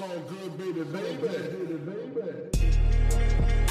So good, baby, baby, baby.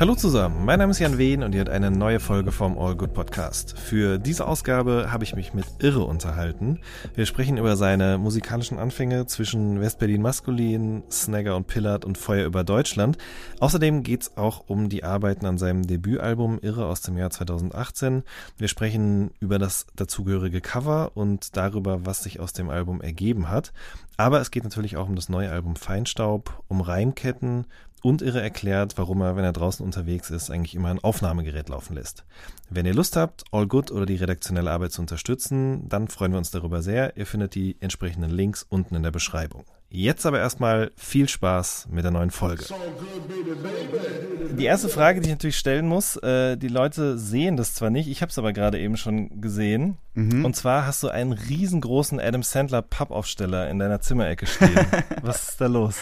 Hallo zusammen, mein Name ist Jan Wehn und ihr habt eine neue Folge vom All Good Podcast. Für diese Ausgabe habe ich mich mit Irre unterhalten. Wir sprechen über seine musikalischen Anfänge zwischen Westberlin Maskulin, Snagger und Pillard und Feuer über Deutschland. Außerdem geht's auch um die Arbeiten an seinem Debütalbum Irre aus dem Jahr 2018. Wir sprechen über das dazugehörige Cover und darüber, was sich aus dem Album ergeben hat. Aber es geht natürlich auch um das neue Album Feinstaub, um Reimketten, und Irre erklärt, warum er, wenn er draußen unterwegs ist, eigentlich immer ein Aufnahmegerät laufen lässt. Wenn ihr Lust habt, All Good oder die redaktionelle Arbeit zu unterstützen, dann freuen wir uns darüber sehr. Ihr findet die entsprechenden Links unten in der Beschreibung. Jetzt aber erstmal viel Spaß mit der neuen Folge. Die erste Frage, die ich natürlich stellen muss, äh, die Leute sehen das zwar nicht, ich habe es aber gerade eben schon gesehen. Und zwar hast du einen riesengroßen Adam Sandler Pappaufsteller in deiner Zimmerecke stehen. Was ist da los?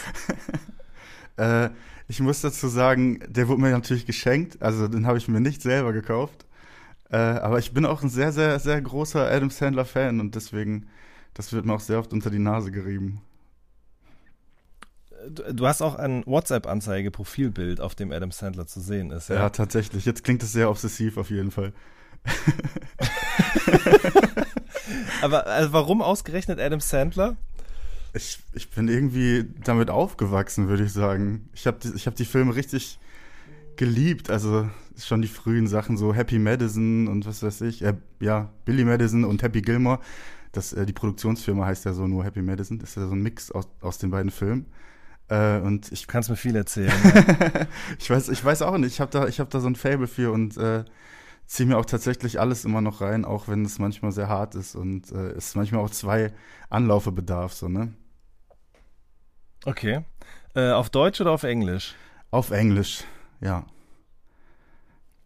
Äh, ich muss dazu sagen, der wurde mir natürlich geschenkt, also den habe ich mir nicht selber gekauft. Äh, aber ich bin auch ein sehr, sehr, sehr großer Adam Sandler-Fan und deswegen, das wird mir auch sehr oft unter die Nase gerieben. Du, hast auch ein WhatsApp-Anzeige-Profilbild, auf dem Adam Sandler zu sehen ist. Ja, Ja, tatsächlich. Jetzt klingt es sehr obsessiv auf jeden Fall. Aber also warum ausgerechnet Adam Sandler? Ich, ich bin irgendwie damit aufgewachsen, würde ich sagen. Ich habe die, ich hab die Filme richtig geliebt. Also schon die frühen Sachen, so Happy Madison und was weiß ich. Äh, ja, Billy Madison und Happy Gilmore. Das, äh, die Produktionsfirma heißt ja so nur Happy Madison. Das ist ja so ein Mix aus, aus den beiden Filmen. Äh, und ich kannst mir viel erzählen. ich weiß, ich weiß auch nicht. Ich habe da, ich habe da so ein Fable für und äh, ziehe mir auch tatsächlich alles immer noch rein, auch wenn es manchmal sehr hart ist und äh, es manchmal auch zwei Anlaufe bedarf, so ne? Okay. Äh, auf Deutsch oder auf Englisch? Auf Englisch, ja.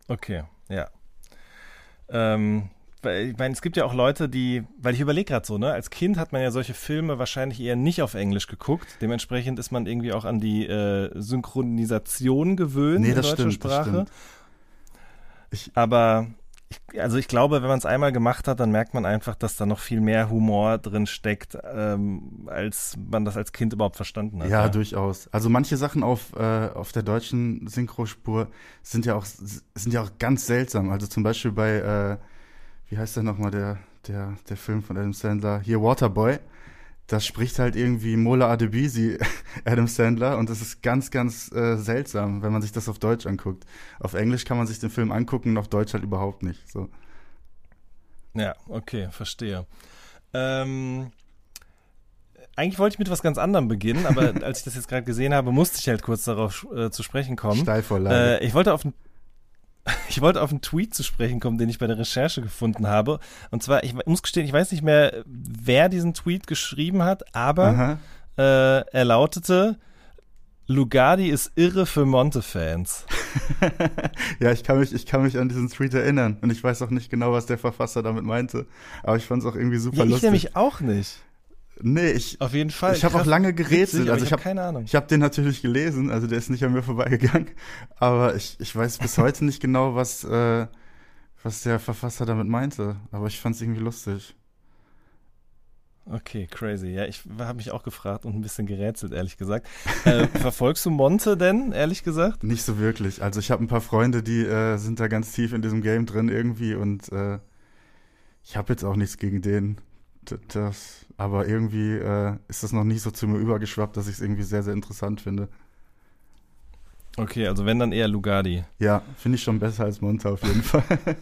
Okay, ja. Ähm, weil, ich meine, es gibt ja auch Leute, die, weil ich überlege gerade so, ne, als Kind hat man ja solche Filme wahrscheinlich eher nicht auf Englisch geguckt. Dementsprechend ist man irgendwie auch an die äh, Synchronisation gewöhnt Nee, in das deutscher stimmt, das Sprache. stimmt. Ich, Aber also ich glaube, wenn man es einmal gemacht hat, dann merkt man einfach, dass da noch viel mehr Humor drin steckt, ähm, als man das als Kind überhaupt verstanden hat. ja, durchaus. Also manche Sachen auf, äh, auf der deutschen Synchrospur sind ja auch sind ja auch ganz seltsam. Also zum Beispiel bei, äh, wie heißt der nochmal, der, der, der Film von Adam Sandler, hier Waterboy. Das spricht halt irgendwie Mola Adebisi, Adam Sandler, und das ist ganz, ganz äh, seltsam, wenn man sich das auf Deutsch anguckt. Auf Englisch kann man sich den Film angucken und auf Deutsch halt überhaupt nicht. So. Ja, okay, verstehe. Ähm, eigentlich wollte ich mit was ganz anderem beginnen, aber als ich das jetzt gerade gesehen habe, musste ich halt kurz darauf äh, zu sprechen kommen. Steilvorlage. Äh, ich wollte auf einen ich wollte auf einen Tweet zu sprechen kommen, den ich bei der Recherche gefunden habe. Und zwar, ich muss gestehen, ich weiß nicht mehr, wer diesen Tweet geschrieben hat, aber äh, er lautete, Lugardi ist irre für Monte-Fans. ja, ich kann, mich, ich kann mich an diesen Tweet erinnern. Und ich weiß auch nicht genau, was der Verfasser damit meinte. Aber ich fand es auch irgendwie super Ja, ich lustig. nämlich auch nicht. Nee, ich, Auf jeden Fall. ich habe auch lange witzig, gerätselt. aber also ich habe habe keine Ahnung. ich hab den natürlich gelesen, also der ist nicht an mir vorbeigegangen. Aber ich, ich weiß bis heute nicht genau, was, äh, was der Verfasser damit meinte. Aber ich fand es irgendwie lustig. Okay, crazy. Ja, ich habe mich auch gefragt und ein bisschen gerätselt, ehrlich gesagt. Äh, verfolgst du Monte denn, ehrlich gesagt? Nicht so wirklich. Also ich habe ein paar Freunde, die äh, sind da ganz tief in diesem Game drin irgendwie und äh, ich habe jetzt auch nichts gegen den. Das, aber irgendwie äh, ist das noch nicht so zu mir übergeschwappt, dass ich es irgendwie sehr, sehr interessant finde. Okay, also wenn dann eher Lugardi. Ja, finde ich schon besser als Monta auf jeden Fall.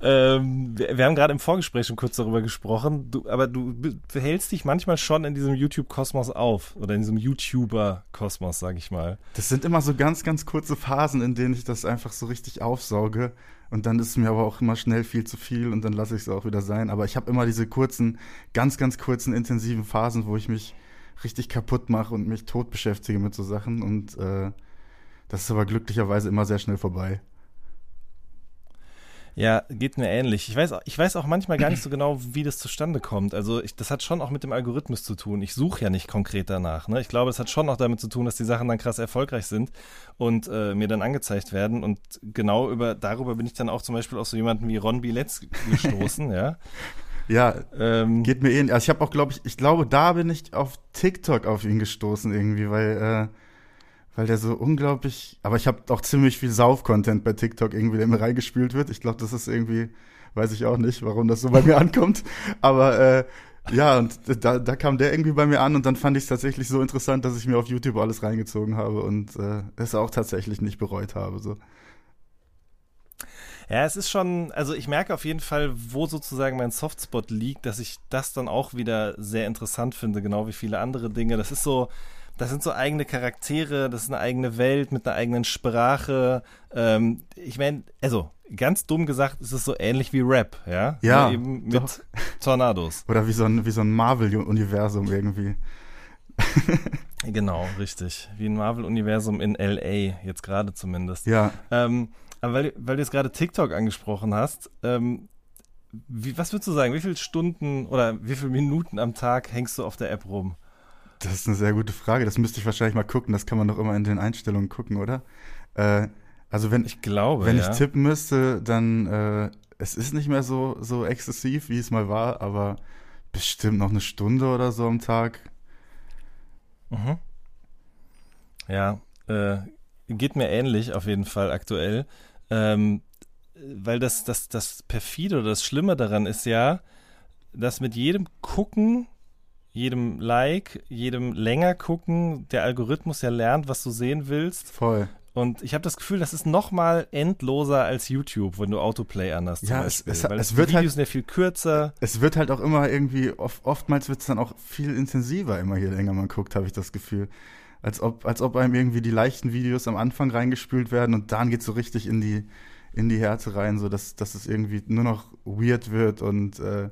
Ähm, wir, wir haben gerade im Vorgespräch schon kurz darüber gesprochen, du, aber du behältst dich manchmal schon in diesem YouTube-Kosmos auf oder in diesem YouTuber-Kosmos, sag ich mal. Das sind immer so ganz, ganz kurze Phasen, in denen ich das einfach so richtig aufsauge. Und dann ist es mir aber auch immer schnell viel zu viel und dann lasse ich es auch wieder sein. Aber ich habe immer diese kurzen, ganz, ganz kurzen, intensiven Phasen, wo ich mich richtig kaputt mache und mich tot beschäftige mit so Sachen. Und äh, das ist aber glücklicherweise immer sehr schnell vorbei. Ja, geht mir ähnlich. Ich weiß, ich weiß auch manchmal gar nicht so genau, wie das zustande kommt. Also ich, das hat schon auch mit dem Algorithmus zu tun. Ich suche ja nicht konkret danach. Ne? Ich glaube, es hat schon auch damit zu tun, dass die Sachen dann krass erfolgreich sind und äh, mir dann angezeigt werden. Und genau über darüber bin ich dann auch zum Beispiel auf so jemanden wie Ron Biletz gestoßen, ja. Ja, ähm, geht mir ähnlich. Also ich habe auch, glaube ich, ich glaube, da bin ich auf TikTok auf ihn gestoßen irgendwie, weil äh, weil der so unglaublich, aber ich habe auch ziemlich viel Sauf-Content bei TikTok irgendwie, der mir reingespült wird. Ich glaube, das ist irgendwie, weiß ich auch nicht, warum das so bei mir ankommt. Aber äh, ja, und da, da kam der irgendwie bei mir an und dann fand ich es tatsächlich so interessant, dass ich mir auf YouTube alles reingezogen habe und äh, es auch tatsächlich nicht bereut habe. So. Ja, es ist schon, also ich merke auf jeden Fall, wo sozusagen mein Softspot liegt, dass ich das dann auch wieder sehr interessant finde, genau wie viele andere Dinge. Das ist so, das sind so eigene Charaktere, das ist eine eigene Welt mit einer eigenen Sprache. Ähm, ich meine, also ganz dumm gesagt, ist es so ähnlich wie Rap, ja? Ja. Nur eben mit doch. Tornados. Oder wie so ein, wie so ein Marvel-Universum irgendwie. genau, richtig. Wie ein Marvel-Universum in LA, jetzt gerade zumindest. Ja. Ähm, aber weil, weil du jetzt gerade TikTok angesprochen hast, ähm, wie, was würdest du sagen, wie viele Stunden oder wie viele Minuten am Tag hängst du auf der App rum? Das ist eine sehr gute Frage. Das müsste ich wahrscheinlich mal gucken. Das kann man doch immer in den Einstellungen gucken, oder? Äh, also wenn ich glaube, wenn ja. ich tippen müsste, dann äh, es ist nicht mehr so so exzessiv, wie es mal war, aber bestimmt noch eine Stunde oder so am Tag. Mhm. Ja, äh, geht mir ähnlich auf jeden Fall aktuell, ähm, weil das das das perfide oder das Schlimme daran ist ja, dass mit jedem Gucken jedem Like, jedem länger gucken, der Algorithmus ja lernt, was du sehen willst. Voll. Und ich habe das Gefühl, das ist noch mal endloser als YouTube, wenn du Autoplay an hast. Ja, es, es, es wird die halt Videos sind ja viel kürzer. Es wird halt auch immer irgendwie, oft, oftmals wird es dann auch viel intensiver, immer je länger man guckt, habe ich das Gefühl. Als ob, als ob einem irgendwie die leichten Videos am Anfang reingespült werden und dann geht so richtig in die, in die Härte rein, so dass, dass es irgendwie nur noch weird wird und äh,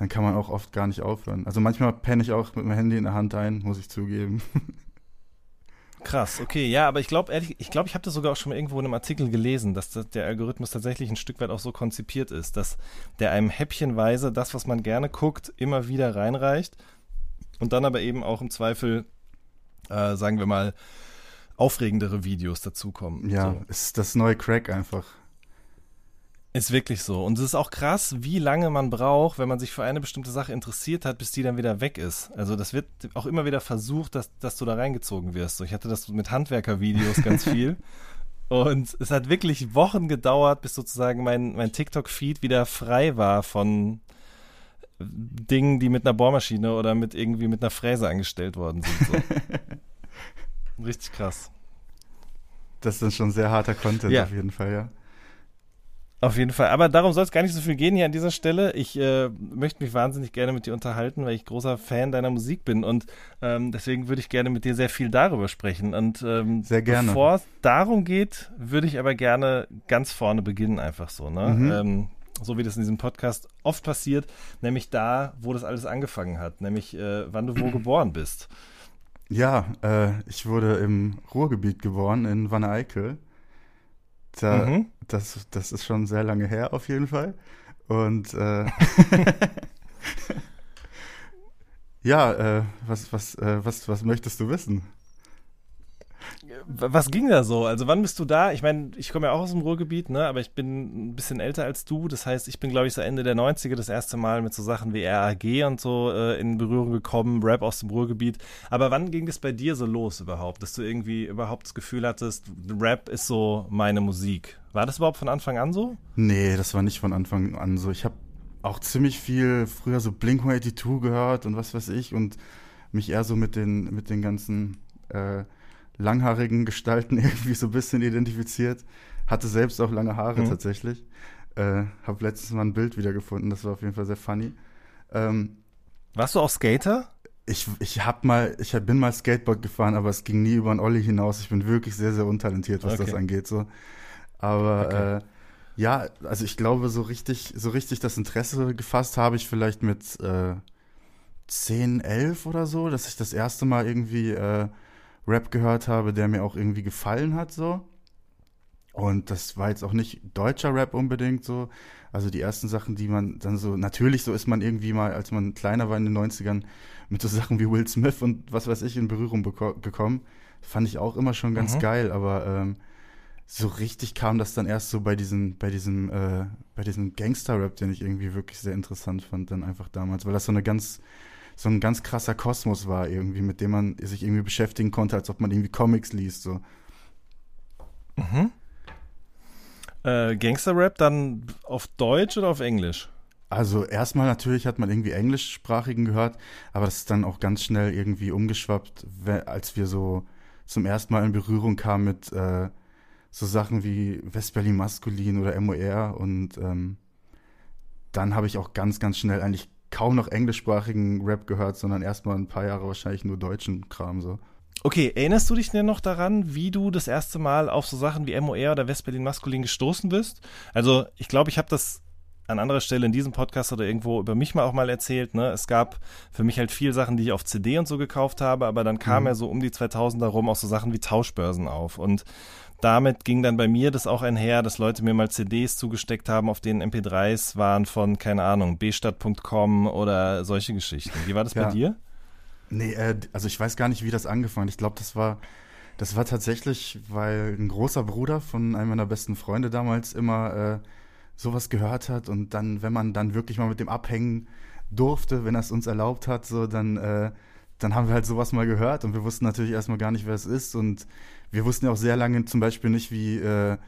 dann kann man auch oft gar nicht aufhören. Also manchmal penne ich auch mit dem Handy in der Hand ein, muss ich zugeben. Krass, okay, ja, aber ich glaube ehrlich, ich glaube, ich habe das sogar auch schon mal irgendwo in einem Artikel gelesen, dass das, der Algorithmus tatsächlich ein Stück weit auch so konzipiert ist, dass der einem häppchenweise das, was man gerne guckt, immer wieder reinreicht und dann aber eben auch im Zweifel, äh, sagen wir mal, aufregendere Videos dazukommen. Ja, so. ist das neue Crack einfach. Ist wirklich so. Und es ist auch krass, wie lange man braucht, wenn man sich für eine bestimmte Sache interessiert hat, bis die dann wieder weg ist. Also das wird auch immer wieder versucht, dass, dass du da reingezogen wirst. So, ich hatte das mit Handwerkervideos ganz viel. Und es hat wirklich Wochen gedauert, bis sozusagen mein, mein TikTok-Feed wieder frei war von Dingen, die mit einer Bohrmaschine oder mit irgendwie mit einer Fräse angestellt worden sind. So. Richtig krass. Das ist schon sehr harter Content ja. auf jeden Fall, ja. Auf jeden Fall. Aber darum soll es gar nicht so viel gehen hier an dieser Stelle. Ich äh, möchte mich wahnsinnig gerne mit dir unterhalten, weil ich großer Fan deiner Musik bin und ähm, deswegen würde ich gerne mit dir sehr viel darüber sprechen. Und ähm, sehr gerne. bevor es darum geht, würde ich aber gerne ganz vorne beginnen, einfach so. Ne? Mhm. Ähm, so wie das in diesem Podcast oft passiert, nämlich da, wo das alles angefangen hat, nämlich äh, wann du wo geboren bist. Ja, äh, ich wurde im Ruhrgebiet geboren, in Wanne-Eickel. Da, mhm. das, das ist schon sehr lange her auf jeden Fall. Und äh, ja, äh, was, was, äh, was, was möchtest du wissen? Was ging da so? Also wann bist du da? Ich meine, ich komme ja auch aus dem Ruhrgebiet, ne? aber ich bin ein bisschen älter als du. Das heißt, ich bin, glaube ich, so Ende der 90er das erste Mal mit so Sachen wie RAG und so äh, in Berührung gekommen, Rap aus dem Ruhrgebiet. Aber wann ging das bei dir so los überhaupt, dass du irgendwie überhaupt das Gefühl hattest, Rap ist so meine Musik? War das überhaupt von Anfang an so? Nee, das war nicht von Anfang an so. Ich habe auch ziemlich viel früher so Blink-182 gehört und was weiß ich und mich eher so mit den, mit den ganzen äh, langhaarigen Gestalten irgendwie so ein bisschen identifiziert. Hatte selbst auch lange Haare mhm. tatsächlich. Äh, hab letztens mal ein Bild wiedergefunden, das war auf jeden Fall sehr funny. Ähm, Warst du auch Skater? Ich, ich hab mal, ich bin mal Skateboard gefahren, aber es ging nie über einen Olli hinaus. Ich bin wirklich sehr, sehr untalentiert, was okay. das angeht. So. Aber okay. äh, ja, also ich glaube, so richtig, so richtig das Interesse gefasst habe ich vielleicht mit äh, 10, 11 oder so, dass ich das erste Mal irgendwie äh, Rap gehört habe, der mir auch irgendwie gefallen hat, so. Und das war jetzt auch nicht deutscher Rap unbedingt so. Also die ersten Sachen, die man dann so, natürlich so ist man irgendwie mal, als man kleiner war in den 90ern, mit so Sachen wie Will Smith und was weiß ich in Berührung gekommen. Fand ich auch immer schon ganz mhm. geil, aber ähm, so richtig kam das dann erst so bei diesem, bei diesem, äh, bei diesem Gangster-Rap, den ich irgendwie wirklich sehr interessant fand, dann einfach damals, weil das so eine ganz, so ein ganz krasser Kosmos war irgendwie, mit dem man sich irgendwie beschäftigen konnte, als ob man irgendwie Comics liest, so. Mhm. Äh, Gangster-Rap dann auf Deutsch oder auf Englisch? Also erstmal natürlich hat man irgendwie englischsprachigen gehört, aber das ist dann auch ganz schnell irgendwie umgeschwappt, als wir so zum ersten Mal in Berührung kamen mit äh, so Sachen wie Westberlin Maskulin oder MOR und ähm, dann habe ich auch ganz, ganz schnell eigentlich kaum noch englischsprachigen Rap gehört, sondern erstmal ein paar Jahre wahrscheinlich nur deutschen Kram so. Okay, erinnerst du dich denn noch daran, wie du das erste Mal auf so Sachen wie MOR oder Westberlin Maskulin gestoßen bist? Also, ich glaube, ich habe das an anderer Stelle in diesem Podcast oder irgendwo über mich mal auch mal erzählt. Ne? Es gab für mich halt viel Sachen, die ich auf CD und so gekauft habe, aber dann kam mhm. ja so um die 2000er rum auch so Sachen wie Tauschbörsen auf. Und damit ging dann bei mir das auch einher, dass Leute mir mal CDs zugesteckt haben, auf denen MP3s waren von, keine Ahnung, bstadt.com oder solche Geschichten. Wie war das ja. bei dir? Nee, äh, also ich weiß gar nicht, wie das angefangen hat. Ich glaube, das war, das war tatsächlich, weil ein großer Bruder von einem meiner besten Freunde damals immer äh, sowas gehört hat und dann, wenn man dann wirklich mal mit dem abhängen durfte, wenn er es uns erlaubt hat, so dann, äh, dann haben wir halt sowas mal gehört und wir wussten natürlich erstmal gar nicht, wer es ist und wir wussten ja auch sehr lange zum Beispiel nicht, wie, äh,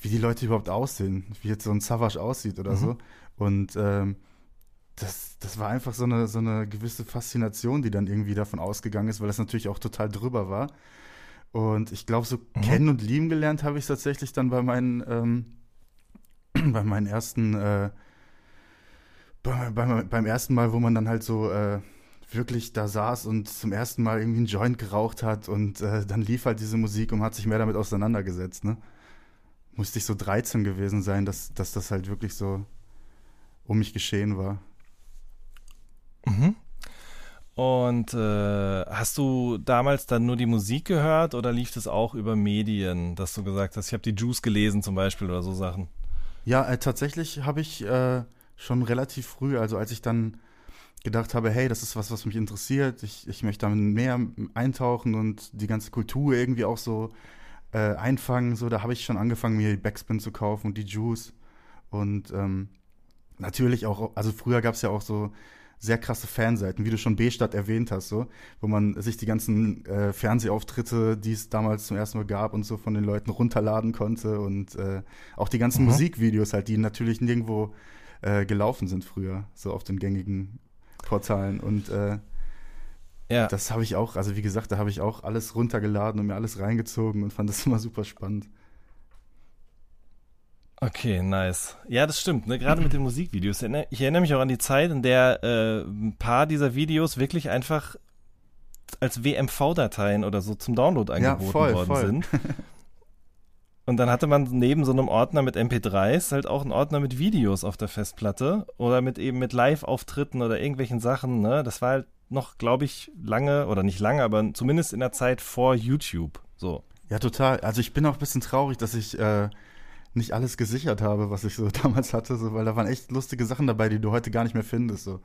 wie die Leute überhaupt aussehen, wie jetzt so ein Savage aussieht oder mhm. so. Und ähm, das, das war einfach so eine, so eine gewisse Faszination, die dann irgendwie davon ausgegangen ist, weil das natürlich auch total drüber war. Und ich glaube, so mhm. kennen und lieben gelernt habe ich tatsächlich dann bei meinen, ähm, bei meinen ersten, äh, bei, bei, beim ersten Mal, wo man dann halt so äh, wirklich da saß und zum ersten Mal irgendwie einen Joint geraucht hat und äh, dann lief halt diese Musik und hat sich mehr damit auseinandergesetzt, ne? Musste ich so 13 gewesen sein, dass, dass das halt wirklich so um mich geschehen war. Mhm. Und äh, hast du damals dann nur die Musik gehört oder lief das auch über Medien, dass du gesagt hast, ich habe die Juice gelesen zum Beispiel oder so Sachen? Ja, äh, tatsächlich habe ich äh, schon relativ früh, also als ich dann gedacht habe, hey, das ist was, was mich interessiert, ich, ich möchte damit mehr eintauchen und die ganze Kultur irgendwie auch so äh, einfangen, so, da habe ich schon angefangen, mir die Backspin zu kaufen und die Juice und ähm, natürlich auch, also früher gab es ja auch so sehr krasse Fanseiten, wie du schon B-Stadt erwähnt hast, so, wo man sich die ganzen äh, Fernsehauftritte, die es damals zum ersten Mal gab und so von den Leuten runterladen konnte und äh, auch die ganzen mhm. Musikvideos halt, die natürlich nirgendwo äh, gelaufen sind früher, so auf den gängigen Portalen und äh, ja. das habe ich auch, also wie gesagt, da habe ich auch alles runtergeladen und mir alles reingezogen und fand das immer super spannend. Okay, nice. Ja, das stimmt. Ne? Gerade mit den Musikvideos. Ich erinnere mich auch an die Zeit, in der äh, ein paar dieser Videos wirklich einfach als WMV-Dateien oder so zum Download angeboten ja, voll, worden voll. sind. Und dann hatte man neben so einem Ordner mit MP3s halt auch einen Ordner mit Videos auf der Festplatte oder mit eben mit Live-Auftritten oder irgendwelchen Sachen. Ne? Das war halt noch, glaube ich, lange oder nicht lange, aber zumindest in der Zeit vor YouTube. So. Ja, total. Also ich bin auch ein bisschen traurig, dass ich äh, nicht alles gesichert habe, was ich so damals hatte, so, weil da waren echt lustige Sachen dabei, die du heute gar nicht mehr findest. So.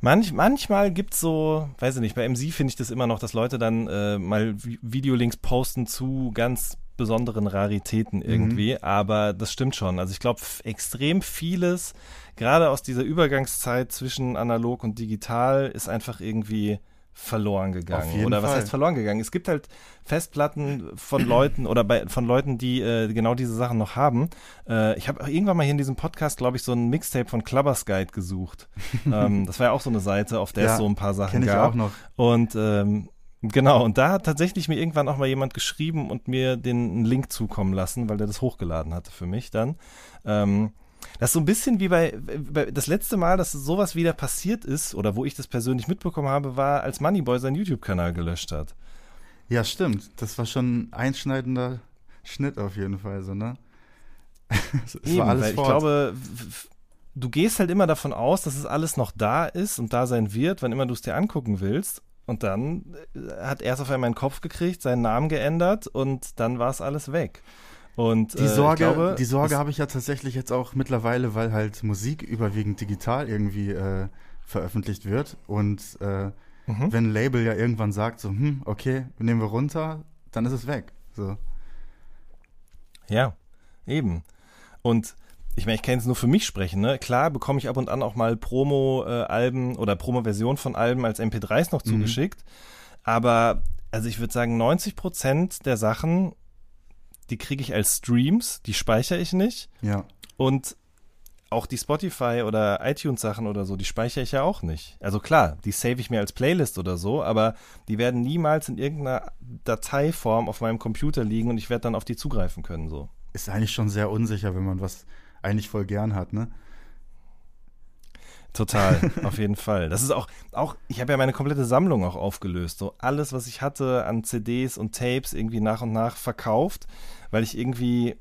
Manch, manchmal gibt es so, weiß ich nicht, bei MC finde ich das immer noch, dass Leute dann äh, mal Videolinks posten zu ganz besonderen Raritäten irgendwie, mhm. aber das stimmt schon. Also ich glaube, extrem vieles, gerade aus dieser Übergangszeit zwischen analog und digital, ist einfach irgendwie verloren gegangen. Oder was Fall. heißt verloren gegangen? Es gibt halt Festplatten von Leuten oder bei, von Leuten, die äh, genau diese Sachen noch haben. Äh, ich habe irgendwann mal hier in diesem Podcast, glaube ich, so ein Mixtape von Clubbers Guide gesucht. ähm, das war ja auch so eine Seite, auf der ja, es so ein paar Sachen ich gab. Auch noch. Und ähm, Genau, und da hat tatsächlich mir irgendwann auch mal jemand geschrieben und mir den Link zukommen lassen, weil der das hochgeladen hatte für mich dann. Ähm, das ist so ein bisschen wie bei, bei, das letzte Mal, dass sowas wieder passiert ist, oder wo ich das persönlich mitbekommen habe, war, als Moneyboy seinen YouTube-Kanal gelöscht hat. Ja, stimmt. Das war schon ein einschneidender Schnitt auf jeden Fall, so, ne? es Eben, war alles weil ich glaube, du gehst halt immer davon aus, dass es alles noch da ist und da sein wird, wann immer du es dir angucken willst. Und dann äh, hat er es auf einmal in den Kopf gekriegt, seinen Namen geändert und dann war es alles weg. Und Die äh, Sorge, ich glaube, die Sorge habe ich ja tatsächlich jetzt auch mittlerweile, weil halt Musik überwiegend digital irgendwie äh, veröffentlicht wird. Und äh, Mhm. wenn ein Label ja irgendwann sagt, so, hm, okay, nehmen wir runter, dann ist es weg. So. Ja, eben. Und ich meine, ich kann jetzt nur für mich sprechen, ne? Klar bekomme ich ab und an auch mal Promo-Alben oder Promo-Version von Alben als MP3s noch Mhm. zugeschickt. Aber, also ich würde sagen, 90 Prozent der Sachen, die kriege ich als Streams, die speichere ich nicht. Ja. Und auch die Spotify oder iTunes Sachen oder so, die speichere ich ja auch nicht. Also klar, die save ich mir als Playlist oder so, aber die werden niemals in irgendeiner Dateiform auf meinem Computer liegen und ich werde dann auf die zugreifen können, so. Ist eigentlich schon sehr unsicher, wenn man was eigentlich voll gern hat, ne? Total, auf jeden Fall. Das ist auch, auch, ich habe ja meine komplette Sammlung auch aufgelöst. So alles, was ich hatte an CDs und Tapes irgendwie nach und nach verkauft, weil ich irgendwie,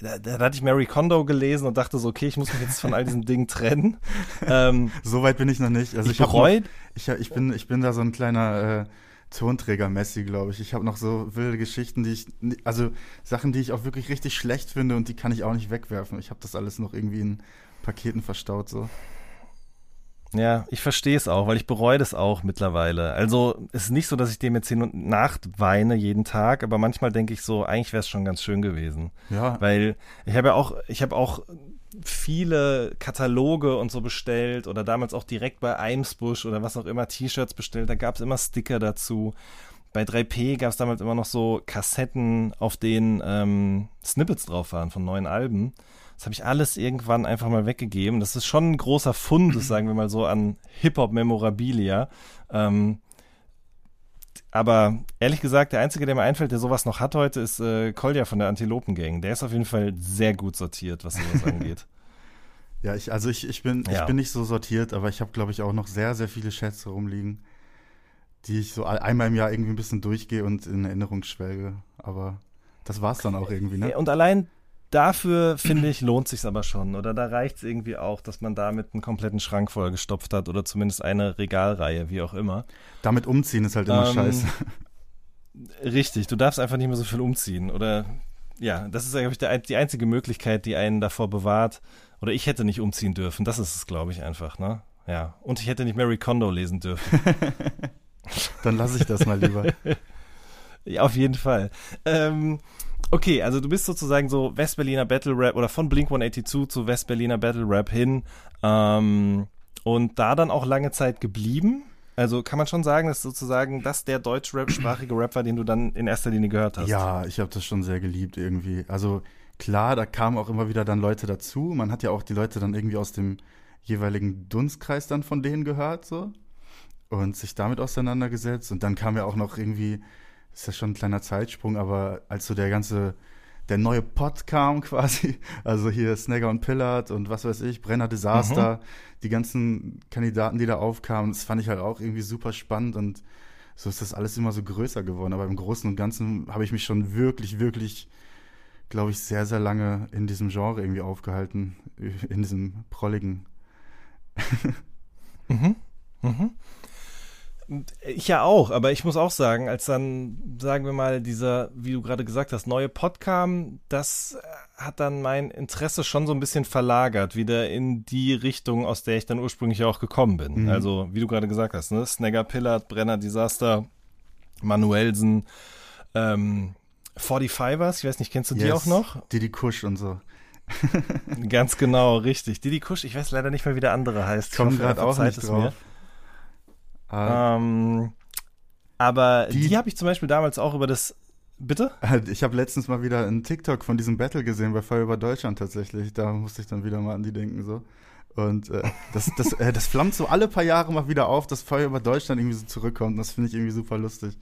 da, da hatte ich Mary Kondo gelesen und dachte so, okay, ich muss mich jetzt von all diesen Dingen trennen. Ähm, So weit bin ich noch nicht. Also ich ich, bereue, noch, ich, ich, bin, ich bin da so ein kleiner äh, Tonträger-Messi, glaube ich. Ich habe noch so wilde Geschichten, die ich, also Sachen, die ich auch wirklich richtig schlecht finde und die kann ich auch nicht wegwerfen. Ich habe das alles noch irgendwie in Paketen verstaut, so. Ja, ich verstehe es auch, weil ich bereue das auch mittlerweile. Also es ist nicht so, dass ich dem jetzt hin und Nacht weine jeden Tag, aber manchmal denke ich so, eigentlich wäre es schon ganz schön gewesen. Ja, Weil ich habe ja auch, ich habe auch viele Kataloge und so bestellt oder damals auch direkt bei Eimsbusch oder was auch immer T-Shirts bestellt. Da gab es immer Sticker dazu. Bei 3P gab es damals immer noch so Kassetten, auf denen ähm, Snippets drauf waren von neuen Alben. Das habe ich alles irgendwann einfach mal weggegeben. Das ist schon ein großer Fundus, sagen wir mal so, an Hip-Hop-Memorabilia. Ähm, aber ehrlich gesagt, der Einzige, der mir einfällt, der sowas noch hat heute, ist äh, Kolja von der Antilopen-Gang. Der ist auf jeden Fall sehr gut sortiert, was sowas angeht. ja ich, also ich, ich, bin, Ja. ich bin nicht so sortiert, aber ich habe, glaube ich, auch noch sehr, sehr viele Schätze rumliegen, die ich so ein- einmal im Jahr irgendwie ein bisschen durchgehe und in Erinnerung schwelge. Aber das war's dann auch irgendwie, ne? Und allein dafür, finde ich, lohnt sich's aber schon. Oder da reicht's irgendwie auch, dass man damit einen kompletten Schrank vollgestopft hat oder zumindest eine Regalreihe, wie auch immer. Damit umziehen ist halt immer Ähm, scheiße. Richtig, du darfst einfach nicht mehr so viel umziehen. Oder ja, das ist eigentlich der, die einzige Möglichkeit, die einen davor bewahrt. Oder ich hätte nicht umziehen dürfen. Das ist es, glaube ich, einfach, ne? Ja. Und ich hätte nicht Mary Kondo lesen dürfen. Dann lasse ich das mal lieber. Ja, auf jeden Fall. Ähm, okay, also du bist sozusagen so Westberliner Battle Rap oder von Blink 182 zu Westberliner Battle Rap hin ähm, und da dann auch lange Zeit geblieben. Also kann man schon sagen, dass sozusagen das der deutsch-rap-sprachige Rap war, den du dann in erster Linie gehört hast. Ja, ich habe das schon sehr geliebt irgendwie. Also klar, da kamen auch immer wieder dann Leute dazu. Man hat ja auch die Leute dann irgendwie aus dem jeweiligen Dunstkreis dann von denen gehört so und sich damit auseinandergesetzt. Und dann kam ja auch noch irgendwie, ist ja schon ein kleiner Zeitsprung, aber als so der ganze, der neue Pod kam quasi, also hier Snagger und Pillard und was weiß ich, Brenner Desaster, die ganzen Kandidaten, die da aufkamen, das fand ich halt auch irgendwie super spannend und so ist das alles immer so größer geworden. Aber im Großen und Ganzen habe ich mich schon wirklich, wirklich, glaube ich, sehr, sehr lange in diesem Genre irgendwie aufgehalten, in diesem prolligen. Mhm. Mhm. Ich ja auch, aber ich muss auch sagen, als dann, sagen wir mal, dieser, wie du gerade gesagt hast, neue Pod kam, das äh, hat dann mein Interesse schon so ein bisschen verlagert, wieder in die Richtung, aus der ich dann ursprünglich ja auch gekommen bin. Mhm. Also, wie du gerade gesagt hast, ne? Snagger Pillard, Brenner Disaster, Manuelsen, ähm, 45ers, ich weiß nicht, kennst du die Yes, auch noch? Didi Kusch und so. Ganz genau, richtig. Didi Kusch, ich weiß leider nicht mehr, wie der andere heißt. Er gerade auch verzeiht nicht es drauf. Ah, Ähm, aber die, Die- habe ich zum Beispiel damals auch über das. Bitte? ich habe letztens mal wieder einen TikTok von diesem Battle gesehen bei Feuer über Deutschland tatsächlich. Da musste ich dann wieder mal an die denken so. Und äh, das, das, äh, das flammt so alle paar Jahre mal wieder auf, dass Feuer über Deutschland irgendwie so zurückkommt. Und das finde ich irgendwie super lustig.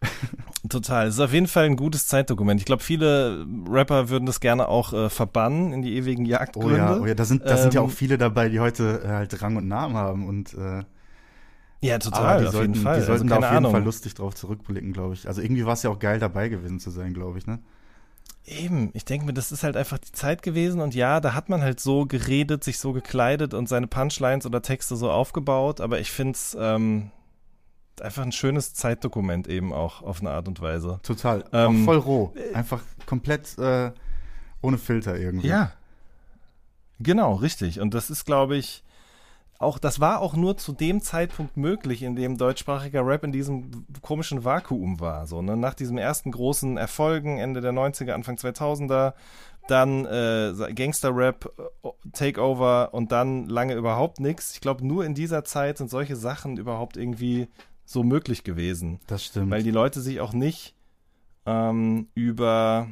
Total. Es ist auf jeden Fall ein gutes Zeitdokument. Ich glaube, viele Rapper würden das gerne auch äh, verbannen in die ewigen Oh Jagdgründe. ja, oh ja, da sind, da sind ja Ähm, auch viele dabei, die heute äh, halt Rang und Namen haben und äh, Ja, total, die auf sollten, jeden Fall. die sollten also, da auf jeden Ahnung. Fall lustig drauf zurückblicken, glaube ich. Also irgendwie war es ja auch geil dabei gewesen zu sein, glaube ich, ne? Eben, ich denke mir, das ist halt einfach die Zeit gewesen und ja, da hat man halt so geredet, sich so gekleidet und seine Punchlines oder Texte so aufgebaut, aber ich finde es, ähm, einfach ein schönes Zeitdokument eben auch auf eine Art und Weise. Total. Ähm, auch voll roh. Einfach komplett äh, ohne Filter irgendwie. Ja. Genau, richtig. Und das ist, glaube ich, auch, das war auch nur zu dem Zeitpunkt möglich, in dem deutschsprachiger Rap in diesem komischen Vakuum war. So, ne? Nach diesem ersten großen Erfolgen, Ende der 90er, Anfang 2000er, dann äh, Gangster-Rap, äh, Takeover und dann lange überhaupt nichts. Ich glaube, nur in dieser Zeit sind solche Sachen überhaupt irgendwie so möglich gewesen. Das stimmt. Weil die Leute sich auch nicht ähm, über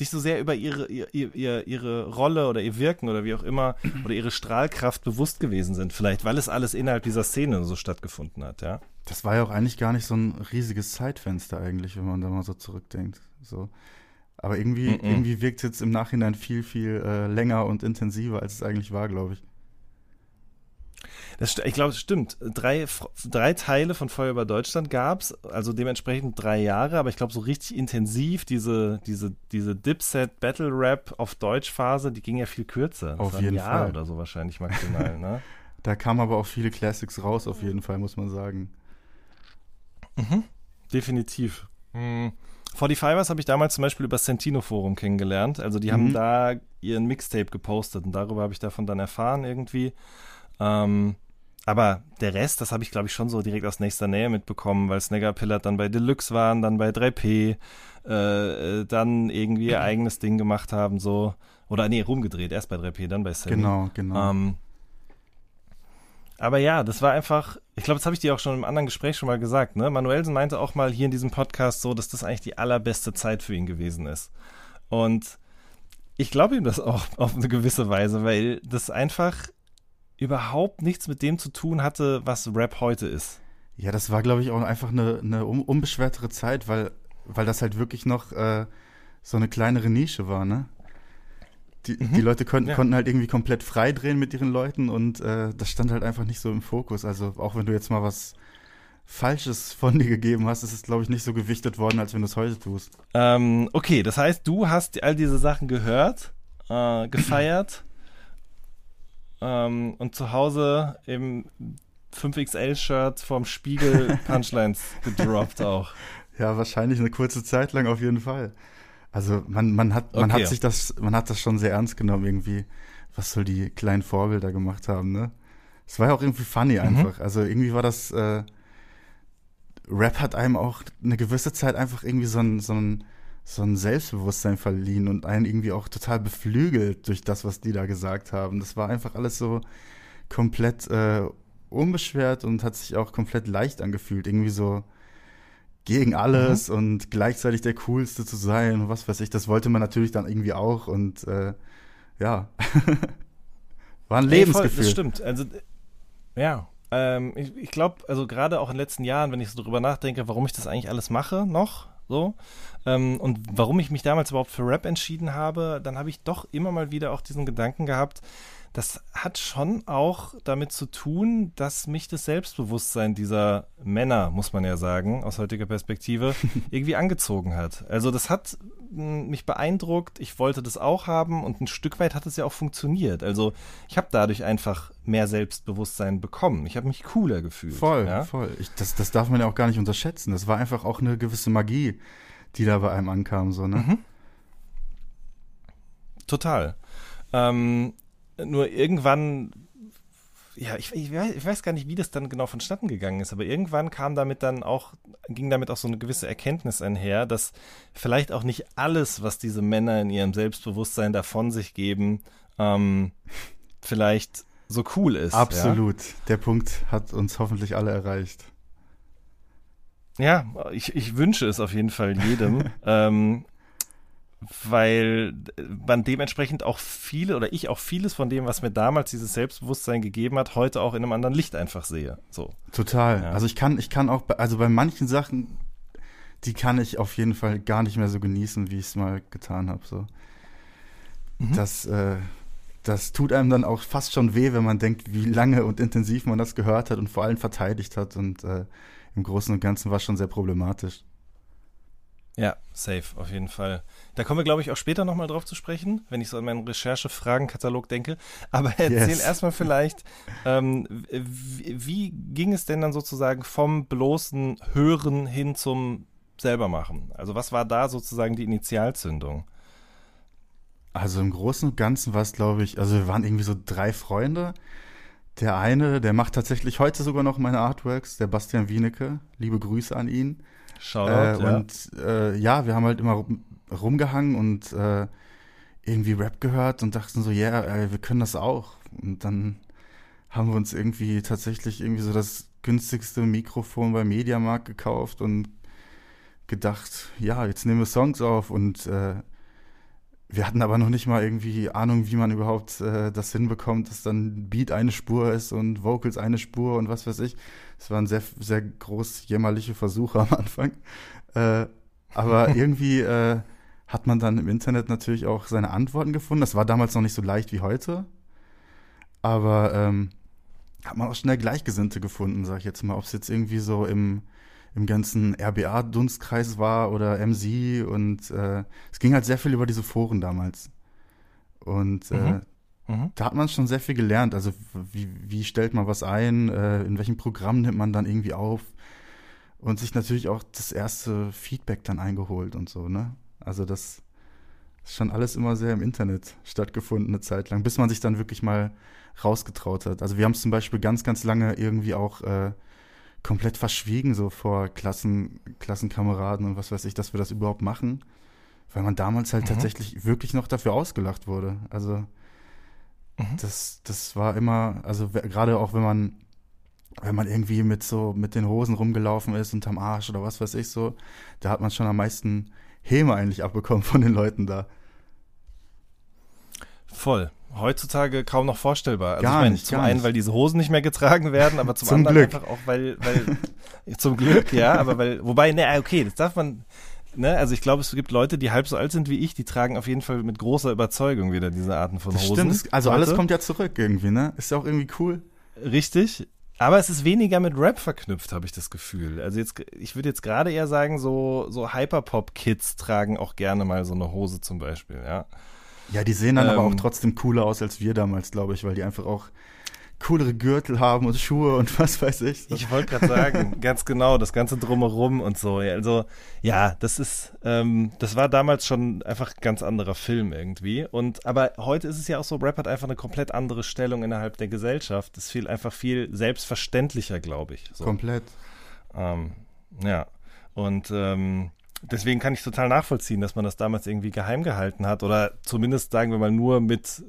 sich so sehr über ihre, ihr, ihr, ihre Rolle oder ihr Wirken oder wie auch immer oder ihre Strahlkraft bewusst gewesen sind. Vielleicht, weil es alles innerhalb dieser Szene so stattgefunden hat, ja. Das war ja auch eigentlich gar nicht so ein riesiges Zeitfenster eigentlich, wenn man da mal so zurückdenkt. So. Aber irgendwie, Mm-mm. irgendwie wirkt es jetzt im Nachhinein viel, viel äh, länger und intensiver, als es eigentlich war, glaube ich. Das, ich glaube, es stimmt. Drei, drei Teile von Feuer über Deutschland gab's, also dementsprechend drei Jahre, aber ich glaube, so richtig intensiv, diese, diese, diese Dipset Battle Rap auf Deutsch-Phase, die ging ja viel kürzer. Das Auf jeden Jahr Fall. oder so wahrscheinlich maximal, ne? Da kamen aber auch viele Classics raus, auf jeden Fall, muss man sagen. Definitiv. Hm. 45ers habe ich damals zum Beispiel über das Sentino Forum kennengelernt. Also die haben Mhm. da ihren Mixtape gepostet und darüber habe ich davon dann erfahren irgendwie. Ähm, aber der Rest, das habe ich glaube ich schon so direkt aus nächster Nähe mitbekommen, weil Snagger Pillard dann bei Deluxe waren, dann bei 3P, äh, äh, dann irgendwie ihr eigenes Ding gemacht haben, so. Oder nee, rumgedreht, erst bei 3P, dann bei Sammy. Genau, genau. Ähm, aber ja, das war einfach, ich glaube, das habe ich dir auch schon im anderen Gespräch schon mal gesagt, ne? Manuelsen meinte auch mal hier in diesem Podcast so, dass das eigentlich die allerbeste Zeit für ihn gewesen ist. Und ich glaube ihm das auch auf eine gewisse Weise, weil das einfach überhaupt nichts mit dem zu tun hatte, was Rap heute ist. Ja, das war, glaube ich, auch einfach eine, eine un unbeschwertere Zeit, weil, weil das halt wirklich noch äh, so eine kleinere Nische war, ne? Die, die Leute konnten, Ja. konnten halt irgendwie komplett frei drehen mit ihren Leuten und äh, das stand halt einfach nicht so im Fokus. Also auch wenn du jetzt mal was Falsches von dir gegeben hast, ist es, glaube ich, nicht so gewichtet worden, als wenn du es heute tust. Ähm, okay, das heißt, du hast all diese Sachen gehört, äh, gefeiert ähm, und zu Hause im 5XL-Shirt vorm Spiegel Punchlines gedroppt auch. Ja, wahrscheinlich eine kurze Zeit lang auf jeden Fall. Also man, man hat, man Okay. hat sich das, man hat das schon sehr ernst genommen irgendwie, was so die kleinen Vorbilder gemacht haben, ne? Es war ja auch irgendwie funny einfach. Also irgendwie war das, äh, Rap hat einem auch eine gewisse Zeit einfach irgendwie so ein, so ein, so ein Selbstbewusstsein verliehen und einen irgendwie auch total beflügelt durch das, was die da gesagt haben. Das war einfach alles so komplett äh, unbeschwert und hat sich auch komplett leicht angefühlt. Irgendwie so gegen alles und gleichzeitig der Coolste zu sein und was weiß ich. Das wollte man natürlich dann irgendwie auch und äh, ja, war ein Nee, voll, Lebensgefühl. das stimmt. Also, äh, ja. Ähm, ich ich glaube, also gerade auch in den letzten Jahren, wenn ich so drüber nachdenke, warum ich das eigentlich alles mache, noch so, ähm, und warum ich mich damals überhaupt für Rap entschieden habe, dann habe ich doch immer mal wieder auch diesen Gedanken gehabt, das hat schon auch damit zu tun, dass mich das Selbstbewusstsein dieser Männer, muss man ja sagen, aus heutiger Perspektive, irgendwie angezogen hat. Also das hat mh, mich beeindruckt, ich wollte das auch haben und ein Stück weit hat es ja auch funktioniert. Also ich habe dadurch einfach mehr Selbstbewusstsein bekommen. Ich habe mich cooler gefühlt. Voll, ja? voll. Ich, das, das darf man ja auch gar nicht unterschätzen. Das war einfach auch eine gewisse Magie, die da bei einem ankam, so, ne? Mhm. Total. Ähm, nur irgendwann, ja, ich, ich, weiß, ich weiß gar nicht, wie das dann genau vonstatten gegangen ist, aber irgendwann kam damit dann auch, ging damit auch so eine gewisse Erkenntnis einher, dass vielleicht auch nicht alles, was diese Männer in ihrem Selbstbewusstsein davon sich geben, ähm, vielleicht so cool ist. Absolut. Der Punkt hat uns hoffentlich alle erreicht. Ja, ja ich, ich wünsche es auf jeden Fall jedem. ähm, weil man dementsprechend auch viele oder ich auch vieles von dem, was mir damals dieses Selbstbewusstsein gegeben hat, heute auch in einem anderen Licht einfach sehe. So. Total. Ja. Also ich kann, ich kann auch, bei- also bei manchen Sachen, die kann ich auf jeden Fall gar nicht mehr so genießen, wie ich es mal getan habe. So. Mhm. Das, äh, das tut einem dann auch fast schon weh, wenn man denkt, wie lange und intensiv man das gehört hat und vor allem verteidigt hat. Und äh, im Großen und Ganzen war es schon sehr problematisch. Ja, safe, auf jeden Fall. Da kommen wir, glaube ich, auch später nochmal drauf zu sprechen, wenn ich so an meinen Recherche-Fragenkatalog denke. Aber erzähl yes. erstmal vielleicht, ähm, wie, wie, ging es denn dann sozusagen vom bloßen Hören hin zum selbermachen? Also was war da sozusagen die Initialzündung? Also im Großen und Ganzen war es, glaube ich, also wir waren irgendwie so drei Freunde. Der eine, der macht tatsächlich heute sogar noch meine Artworks, der Bastian Wienecke. Liebe Grüße an ihn. Shoutout, äh, ja. Und äh, ja, wir haben halt immer rumgehangen und äh, irgendwie Rap gehört und dachten so, ja, yeah, wir können das auch. Und dann haben wir uns irgendwie tatsächlich irgendwie so das günstigste Mikrofon bei Mediamarkt gekauft und gedacht, ja, jetzt nehmen wir Songs auf und äh, wir hatten aber noch nicht mal irgendwie Ahnung, wie man überhaupt äh, das hinbekommt, dass dann Beat eine Spur ist und Vocals eine Spur und was weiß ich. Es waren sehr, sehr groß jämmerliche Versuche am Anfang. Äh, aber irgendwie äh, hat man dann im Internet natürlich auch seine Antworten gefunden. Das war damals noch nicht so leicht wie heute. Aber ähm, hat man auch schnell Gleichgesinnte gefunden, sag ich jetzt mal. Ob es jetzt irgendwie so im im ganzen RBA-Dunstkreis war oder MC und äh, es ging halt sehr viel über diese Foren damals. Und äh, mhm. Mhm. da hat man schon sehr viel gelernt. Also wie, wie stellt man was ein, äh, in welchem Programm nimmt man dann irgendwie auf und sich natürlich auch das erste Feedback dann eingeholt und so, ne? Also das ist schon alles immer sehr im Internet stattgefunden, eine Zeit lang, bis man sich dann wirklich mal rausgetraut hat. Also wir haben es zum Beispiel ganz, ganz lange irgendwie auch äh, komplett verschwiegen, so vor Klassen, Klassenkameraden und was weiß ich, dass wir das überhaupt machen. Weil man damals halt mhm. tatsächlich wirklich noch dafür ausgelacht wurde. Also mhm. das, das war immer, also gerade auch wenn man, wenn man irgendwie mit so, mit den Hosen rumgelaufen ist unterm Arsch oder was weiß ich so, da hat man schon am meisten Häme eigentlich abbekommen von den Leuten da. Voll heutzutage kaum noch vorstellbar. Also gar ich meine, nicht, zum einen, nicht. weil diese Hosen nicht mehr getragen werden, aber zum, zum anderen Glück. einfach auch, weil, weil zum Glück, ja, aber weil, wobei, ne, okay, das darf man, ne, also ich glaube, es gibt Leute, die halb so alt sind wie ich, die tragen auf jeden Fall mit großer Überzeugung wieder diese Arten von das Hosen. Stimmt, also heute. alles kommt ja zurück irgendwie, ne? Ist ja auch irgendwie cool. Richtig. Aber es ist weniger mit Rap verknüpft, habe ich das Gefühl. Also jetzt, ich würde jetzt gerade eher sagen, so, so Hyperpop-Kids tragen auch gerne mal so eine Hose zum Beispiel, ja. Ja, die sehen dann ähm, aber auch Ähm, trotzdem cooler aus als wir damals, glaube ich, weil die einfach auch coolere Gürtel haben und Schuhe und was weiß ich. So. Ich wollte gerade sagen, ganz genau, das ganze drumherum und so. Also ja, das ist, ähm, das war damals schon einfach ein ganz anderer Film irgendwie. Und aber heute ist es ja auch so, Rap hat einfach eine komplett andere Stellung innerhalb der Gesellschaft. Es viel einfach viel selbstverständlicher, glaube ich. So. Komplett. Ähm, ja. Und ähm, deswegen kann ich total nachvollziehen, dass man das damals irgendwie geheim gehalten hat oder zumindest sagen wir mal nur mit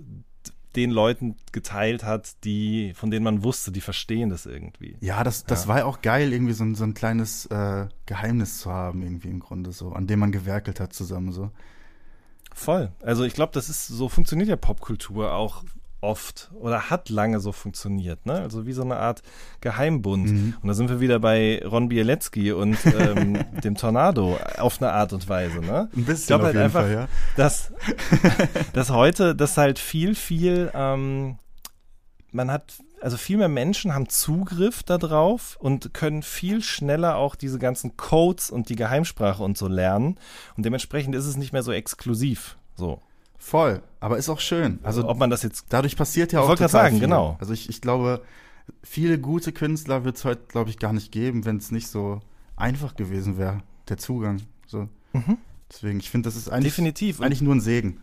den Leuten geteilt hat, die, von denen man wusste, die verstehen das irgendwie. Ja, das, das Ja. war ja auch geil, irgendwie so ein, so ein kleines äh, Geheimnis zu haben, irgendwie im Grunde so, an dem man gewerkelt hat zusammen so. Voll. Also ich glaube, das ist so funktioniert ja Popkultur auch oft oder hat lange so funktioniert, ne? Also wie so eine Art Geheimbund. Mhm. Und da sind wir wieder bei Ron Bieletzky und ähm, dem Tornado auf eine Art und Weise, ne? Ein bisschen Ich glaube auf halt jeden einfach, Fall, ja. dass, dass heute, dass halt viel, viel, ähm, man hat, also viel mehr Menschen haben Zugriff darauf und können viel schneller auch diese ganzen Codes und die Geheimsprache und so lernen. Und dementsprechend ist es nicht mehr so exklusiv. So. Voll, aber ist auch schön. Also ob man das jetzt dadurch passiert ja Ich auch total sagen, viel. genau. Also ich, ich glaube, viele gute Künstler wird es heute, glaube ich, gar nicht geben, wenn es nicht so einfach gewesen wäre, der Zugang. So. Mhm. Deswegen, ich finde, das ist eigentlich, definitiv. Eigentlich nur ein Segen.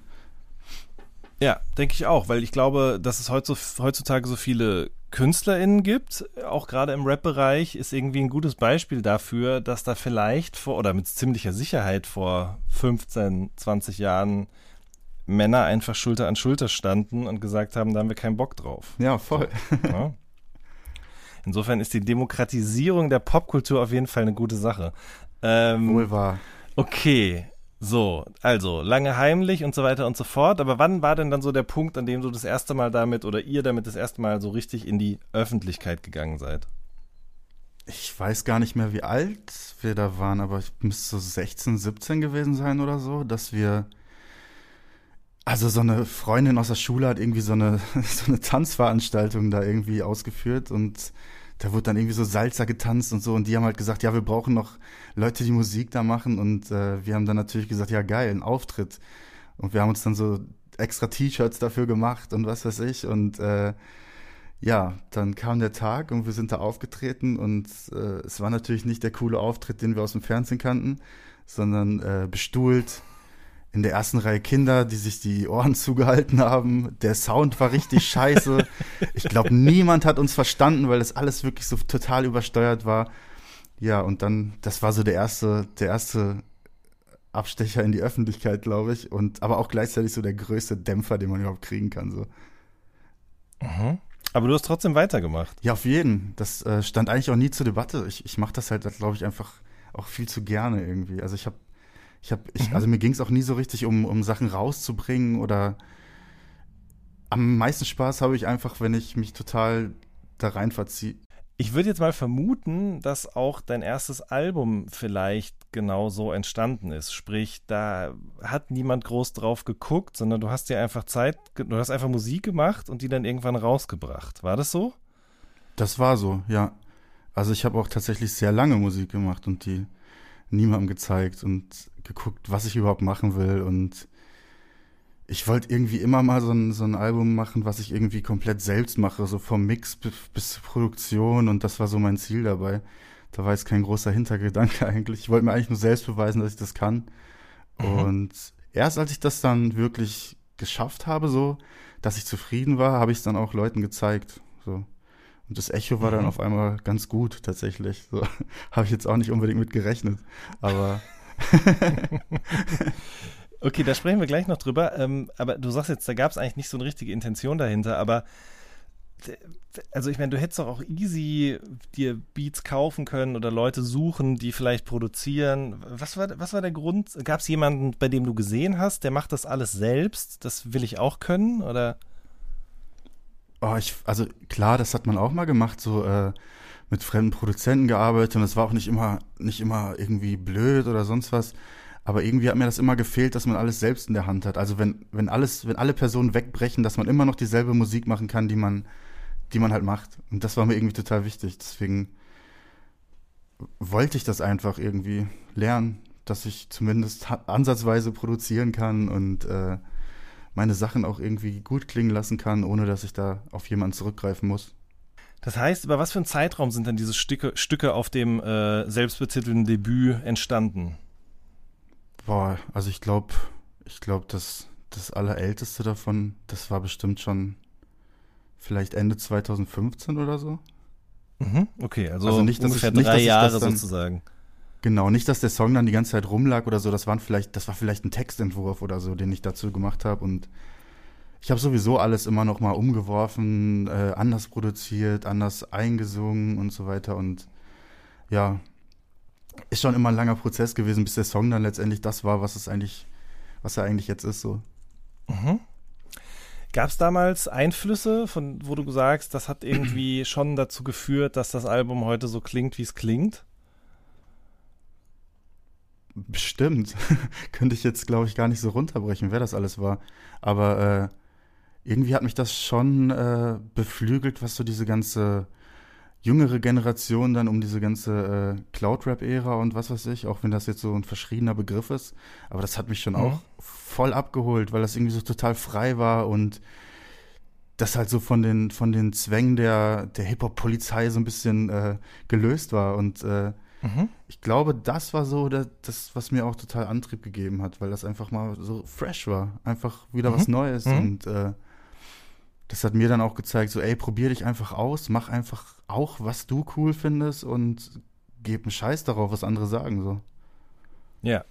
Ja, denke ich auch, weil ich glaube, dass es heutzutage so viele KünstlerInnen gibt, auch gerade im Rap-Bereich, ist irgendwie ein gutes Beispiel dafür, dass da vielleicht vor, oder mit ziemlicher Sicherheit vor 15, 20 Jahren Männer einfach Schulter an Schulter standen und gesagt haben, da haben wir keinen Bock drauf. Ja, voll. Ja. Insofern ist die Demokratisierung der Popkultur auf jeden Fall eine gute Sache. Ähm, Wohl wahr. Okay, so, also lange heimlich und so weiter und so fort. Aber wann war denn dann so der Punkt, an dem du das erste Mal damit oder ihr damit das erste Mal so richtig in die Öffentlichkeit gegangen seid? Ich weiß gar nicht mehr, wie alt wir da waren, aber ich müsste so 16, 17 gewesen sein oder so, dass wir. Also so eine Freundin aus der Schule hat irgendwie so eine, so eine Tanzveranstaltung da irgendwie ausgeführt und da wurde dann irgendwie so Salsa getanzt und so und die haben halt gesagt, ja, wir brauchen noch Leute, die Musik da machen und äh, wir haben dann natürlich gesagt, ja geil, ein Auftritt. Und wir haben uns dann so extra T-Shirts dafür gemacht und was weiß ich und äh, ja, dann kam der Tag und wir sind da aufgetreten und äh, es war natürlich nicht der coole Auftritt, den wir aus dem Fernsehen kannten, sondern äh, bestuhlt in der ersten Reihe Kinder, die sich die Ohren zugehalten haben. Der Sound war richtig scheiße. Ich glaube, niemand hat uns verstanden, weil das alles wirklich so total übersteuert war. Ja, und dann, das war so der erste, der erste Abstecher in die Öffentlichkeit, glaube ich. Und aber auch gleichzeitig so der größte Dämpfer, den man überhaupt kriegen kann. So. Mhm. Aber du hast trotzdem weitergemacht. Ja, auf jeden. Das äh, stand eigentlich auch nie zur Debatte. Ich, ich mache das halt, glaube ich, einfach auch viel zu gerne irgendwie. Also ich habe, ich habe, mhm. also mir ging es auch nie so richtig um, um Sachen rauszubringen oder am meisten Spaß habe ich einfach, wenn ich mich total da rein verziehe. Ich würde jetzt mal vermuten, dass auch dein erstes Album vielleicht genau so entstanden ist. Sprich, da hat niemand groß drauf geguckt, sondern du hast dir einfach Zeit, du hast einfach Musik gemacht und die dann irgendwann rausgebracht. War das so? Das war so, ja. Also ich habe auch tatsächlich sehr lange Musik gemacht und die niemandem gezeigt und geguckt, was ich überhaupt machen will und ich wollte irgendwie immer mal so ein, so ein Album machen, was ich irgendwie komplett selbst mache, so vom Mix bis, bis zur Produktion und das war so mein Ziel dabei. Da war jetzt kein großer Hintergedanke eigentlich. Ich wollte mir eigentlich nur selbst beweisen, dass ich das kann. Mhm. Und erst als ich das dann wirklich geschafft habe, so, dass ich zufrieden war, habe ich es dann auch Leuten gezeigt. So. Und das Echo war mhm. dann auf einmal ganz gut, tatsächlich. So. habe ich jetzt auch nicht unbedingt mit gerechnet. Aber Okay, da sprechen wir gleich noch drüber. Ähm, aber du sagst jetzt, da gab es eigentlich nicht so eine richtige Intention dahinter, aber also ich meine, du hättest doch auch easy dir Beats kaufen können oder Leute suchen, die vielleicht produzieren. Was war, was war der Grund? Gab es jemanden, bei dem du gesehen hast, der macht das alles selbst? Das will ich auch können? Oder? Oh, ich, also klar, das hat man auch mal gemacht, so äh, mit fremden Produzenten gearbeitet und es war auch nicht immer, nicht immer irgendwie blöd oder sonst was. Aber irgendwie hat mir das immer gefehlt, dass man alles selbst in der Hand hat. Also wenn, wenn alles, wenn alle Personen wegbrechen, dass man immer noch dieselbe Musik machen kann, die man, die man halt macht. Und das war mir irgendwie total wichtig. Deswegen wollte ich das einfach irgendwie lernen, dass ich zumindest ansatzweise produzieren kann und äh, meine Sachen auch irgendwie gut klingen lassen kann, ohne dass ich da auf jemanden zurückgreifen muss. Das heißt, über was für einen Zeitraum sind denn diese Stücke, Stücke auf dem äh, selbstbetitelten Debüt entstanden? Boah, also ich glaube, ich glaube, dass das allerälteste davon, das war bestimmt schon vielleicht Ende 2015 oder so. Mhm, okay, also, also nicht, ungefähr ich, nicht, drei Jahre dann, sozusagen. Genau, nicht, dass der Song dann die ganze Zeit rumlag oder so. Das waren vielleicht, das war vielleicht ein Textentwurf oder so, den ich dazu gemacht habe und ich habe sowieso alles immer noch mal umgeworfen, äh, anders produziert, anders eingesungen und so weiter und ja, ist schon immer ein langer Prozess gewesen, bis der Song dann letztendlich das war, was es eigentlich, was er eigentlich jetzt ist, so. Mhm. Gab es damals Einflüsse, von wo du sagst, das hat irgendwie schon dazu geführt, dass das Album heute so klingt, wie es klingt? Bestimmt. Könnte ich jetzt, glaube ich, gar nicht so runterbrechen, wer das alles war. Aber äh, irgendwie hat mich das schon äh, beflügelt, was so diese ganze jüngere Generation dann um diese ganze äh, Cloud-Rap-Ära und was weiß ich, auch wenn das jetzt so ein verschriebener Begriff ist. Aber das hat mich schon mhm. auch voll abgeholt, weil das irgendwie so total frei war und das halt so von den, von den Zwängen der, der Hip-Hop-Polizei so ein bisschen äh, gelöst war. Und äh, mhm. ich glaube, das war so das, das, was mir auch total Antrieb gegeben hat, weil das einfach mal so fresh war. Einfach wieder mhm. was Neues mhm. und äh, das hat mir dann auch gezeigt, so, ey, probier dich einfach aus, mach einfach auch, was du cool findest und gib einen Scheiß darauf, was andere sagen, so. Ja.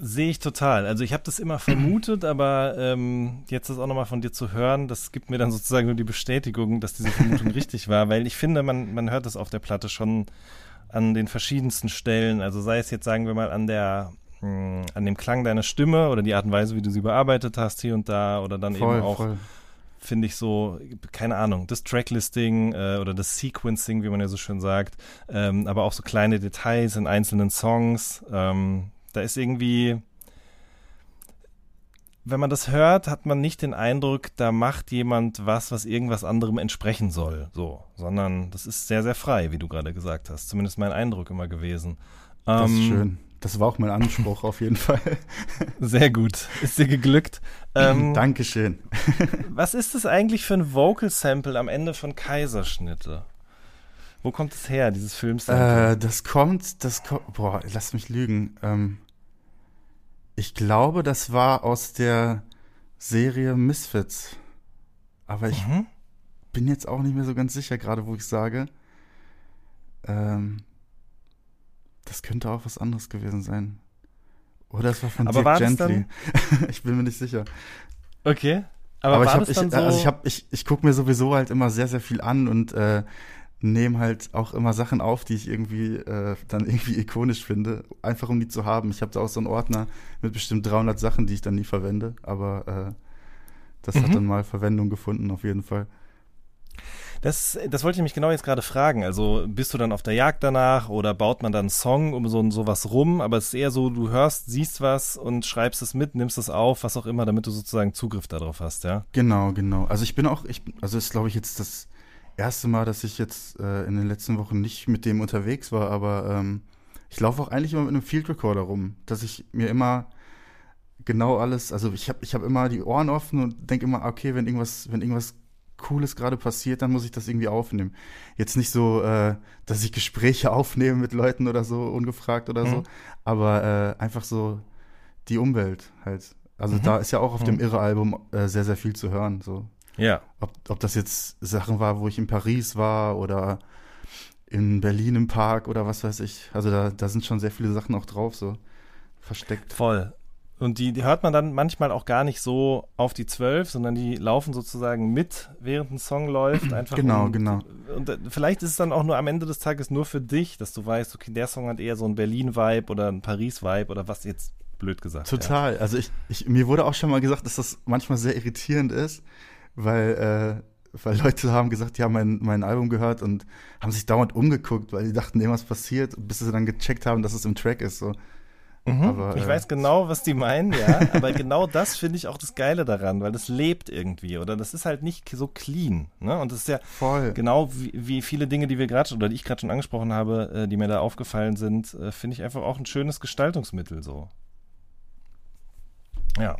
Sehe ich total. Also ich habe das immer vermutet, aber ähm, jetzt das auch nochmal von dir zu hören, das gibt mir dann sozusagen nur die Bestätigung, dass diese Vermutung richtig war, weil ich finde, man, man hört das auf der Platte schon an den verschiedensten Stellen. Also sei es jetzt, sagen wir mal, an der mh, hm, an dem Klang deiner Stimme oder die Art und Weise, wie du sie bearbeitet hast hier und da oder dann voll, eben auch finde ich so, keine Ahnung, das Tracklisting äh, oder das Sequencing, wie man ja so schön sagt, ähm, aber auch so kleine Details in einzelnen Songs. Ähm, da ist irgendwie, wenn man das hört, hat man nicht den Eindruck, da macht jemand was, was irgendwas anderem entsprechen soll, so, sondern das ist sehr, sehr frei, wie du gerade gesagt hast. Zumindest mein Eindruck immer gewesen. Das ist Ähm, schön. Das war auch mein Anspruch auf jeden Fall. Sehr gut. Ist dir geglückt. Ähm, Dankeschön. was ist das eigentlich für ein Vocal Sample am Ende von Kaiserschnitte? Wo kommt es her, dieses Filmsample? Äh, das kommt, das kommt, boah, lass mich lügen. Ähm, ich glaube, das war aus der Serie Misfits. Aber ich mhm. bin jetzt auch nicht mehr so ganz sicher, gerade wo ich sage. Ähm, das könnte auch was anderes gewesen sein. Oder es war von Aber Dirk Gently. ich bin mir nicht sicher. Okay. Aber, Aber, ich das ich, dann so? also ich habe, ich, ich gucke mir sowieso halt immer sehr, sehr viel an und äh, nehme halt auch immer Sachen auf, die ich irgendwie äh, dann irgendwie ikonisch finde, einfach um die zu haben. Ich habe da auch so einen Ordner mit bestimmt 300 Sachen, die ich dann nie verwende, aber äh, das Mhm. hat dann mal Verwendung gefunden auf jeden Fall. Das, das wollte ich mich genau jetzt gerade fragen. Also bist du dann auf der Jagd danach oder baut man dann einen Song um so sowas rum? Aber es ist eher so, du hörst, siehst was und schreibst es mit, nimmst es auf, was auch immer, damit du sozusagen Zugriff darauf hast, ja? Genau, genau. Also ich bin auch, ich, also ist glaube ich jetzt das erste Mal, dass ich jetzt äh, in den letzten Wochen nicht mit dem unterwegs war, aber ähm, ich laufe auch eigentlich immer mit einem Field Recorder rum, dass ich mir immer genau alles, also ich habe ich hab immer die Ohren offen und denke immer, okay, wenn irgendwas, wenn irgendwas Cooles gerade passiert, dann muss ich das irgendwie aufnehmen. Jetzt nicht so, äh, dass ich Gespräche aufnehme mit Leuten oder so, ungefragt oder so, Mhm. aber äh, einfach so die Umwelt halt. Also Mhm. da ist ja auch auf dem Mhm. Irre-Album äh, sehr, sehr viel zu hören. So. Ja. Ob, ob das jetzt Sachen war, wo ich in Paris war oder in Berlin im Park oder was weiß ich. Also da, da sind schon sehr viele Sachen auch drauf, so versteckt. Voll. Und die, die hört man dann manchmal auch gar nicht so auf die zwölf, sondern die laufen sozusagen mit, während ein Song läuft. Einfach Genau, genau. Und äh, vielleicht ist es dann auch nur am Ende des Tages nur für dich, dass du weißt, okay, der Song hat eher so einen Berlin-Vibe oder einen Paris-Vibe oder was jetzt blöd gesagt. Total. Also ich, ich, mir wurde auch schon mal gesagt, dass das manchmal sehr irritierend ist, weil, äh, weil Leute haben gesagt, die haben mein, mein Album gehört und haben sich dauernd umgeguckt, weil die dachten, irgendwas passiert, bis sie dann gecheckt haben, dass es im Track ist. So. Mhm. Aber, ich äh, weiß genau, was die meinen, ja. aber genau das finde ich auch das Geile daran, weil das lebt irgendwie oder das ist halt nicht so clean. Ne? Und das ist ja Voll. genau wie, wie viele Dinge, die wir gerade oder die ich gerade schon angesprochen habe, äh, die mir da aufgefallen sind, äh, finde ich einfach auch ein schönes Gestaltungsmittel so. Ja.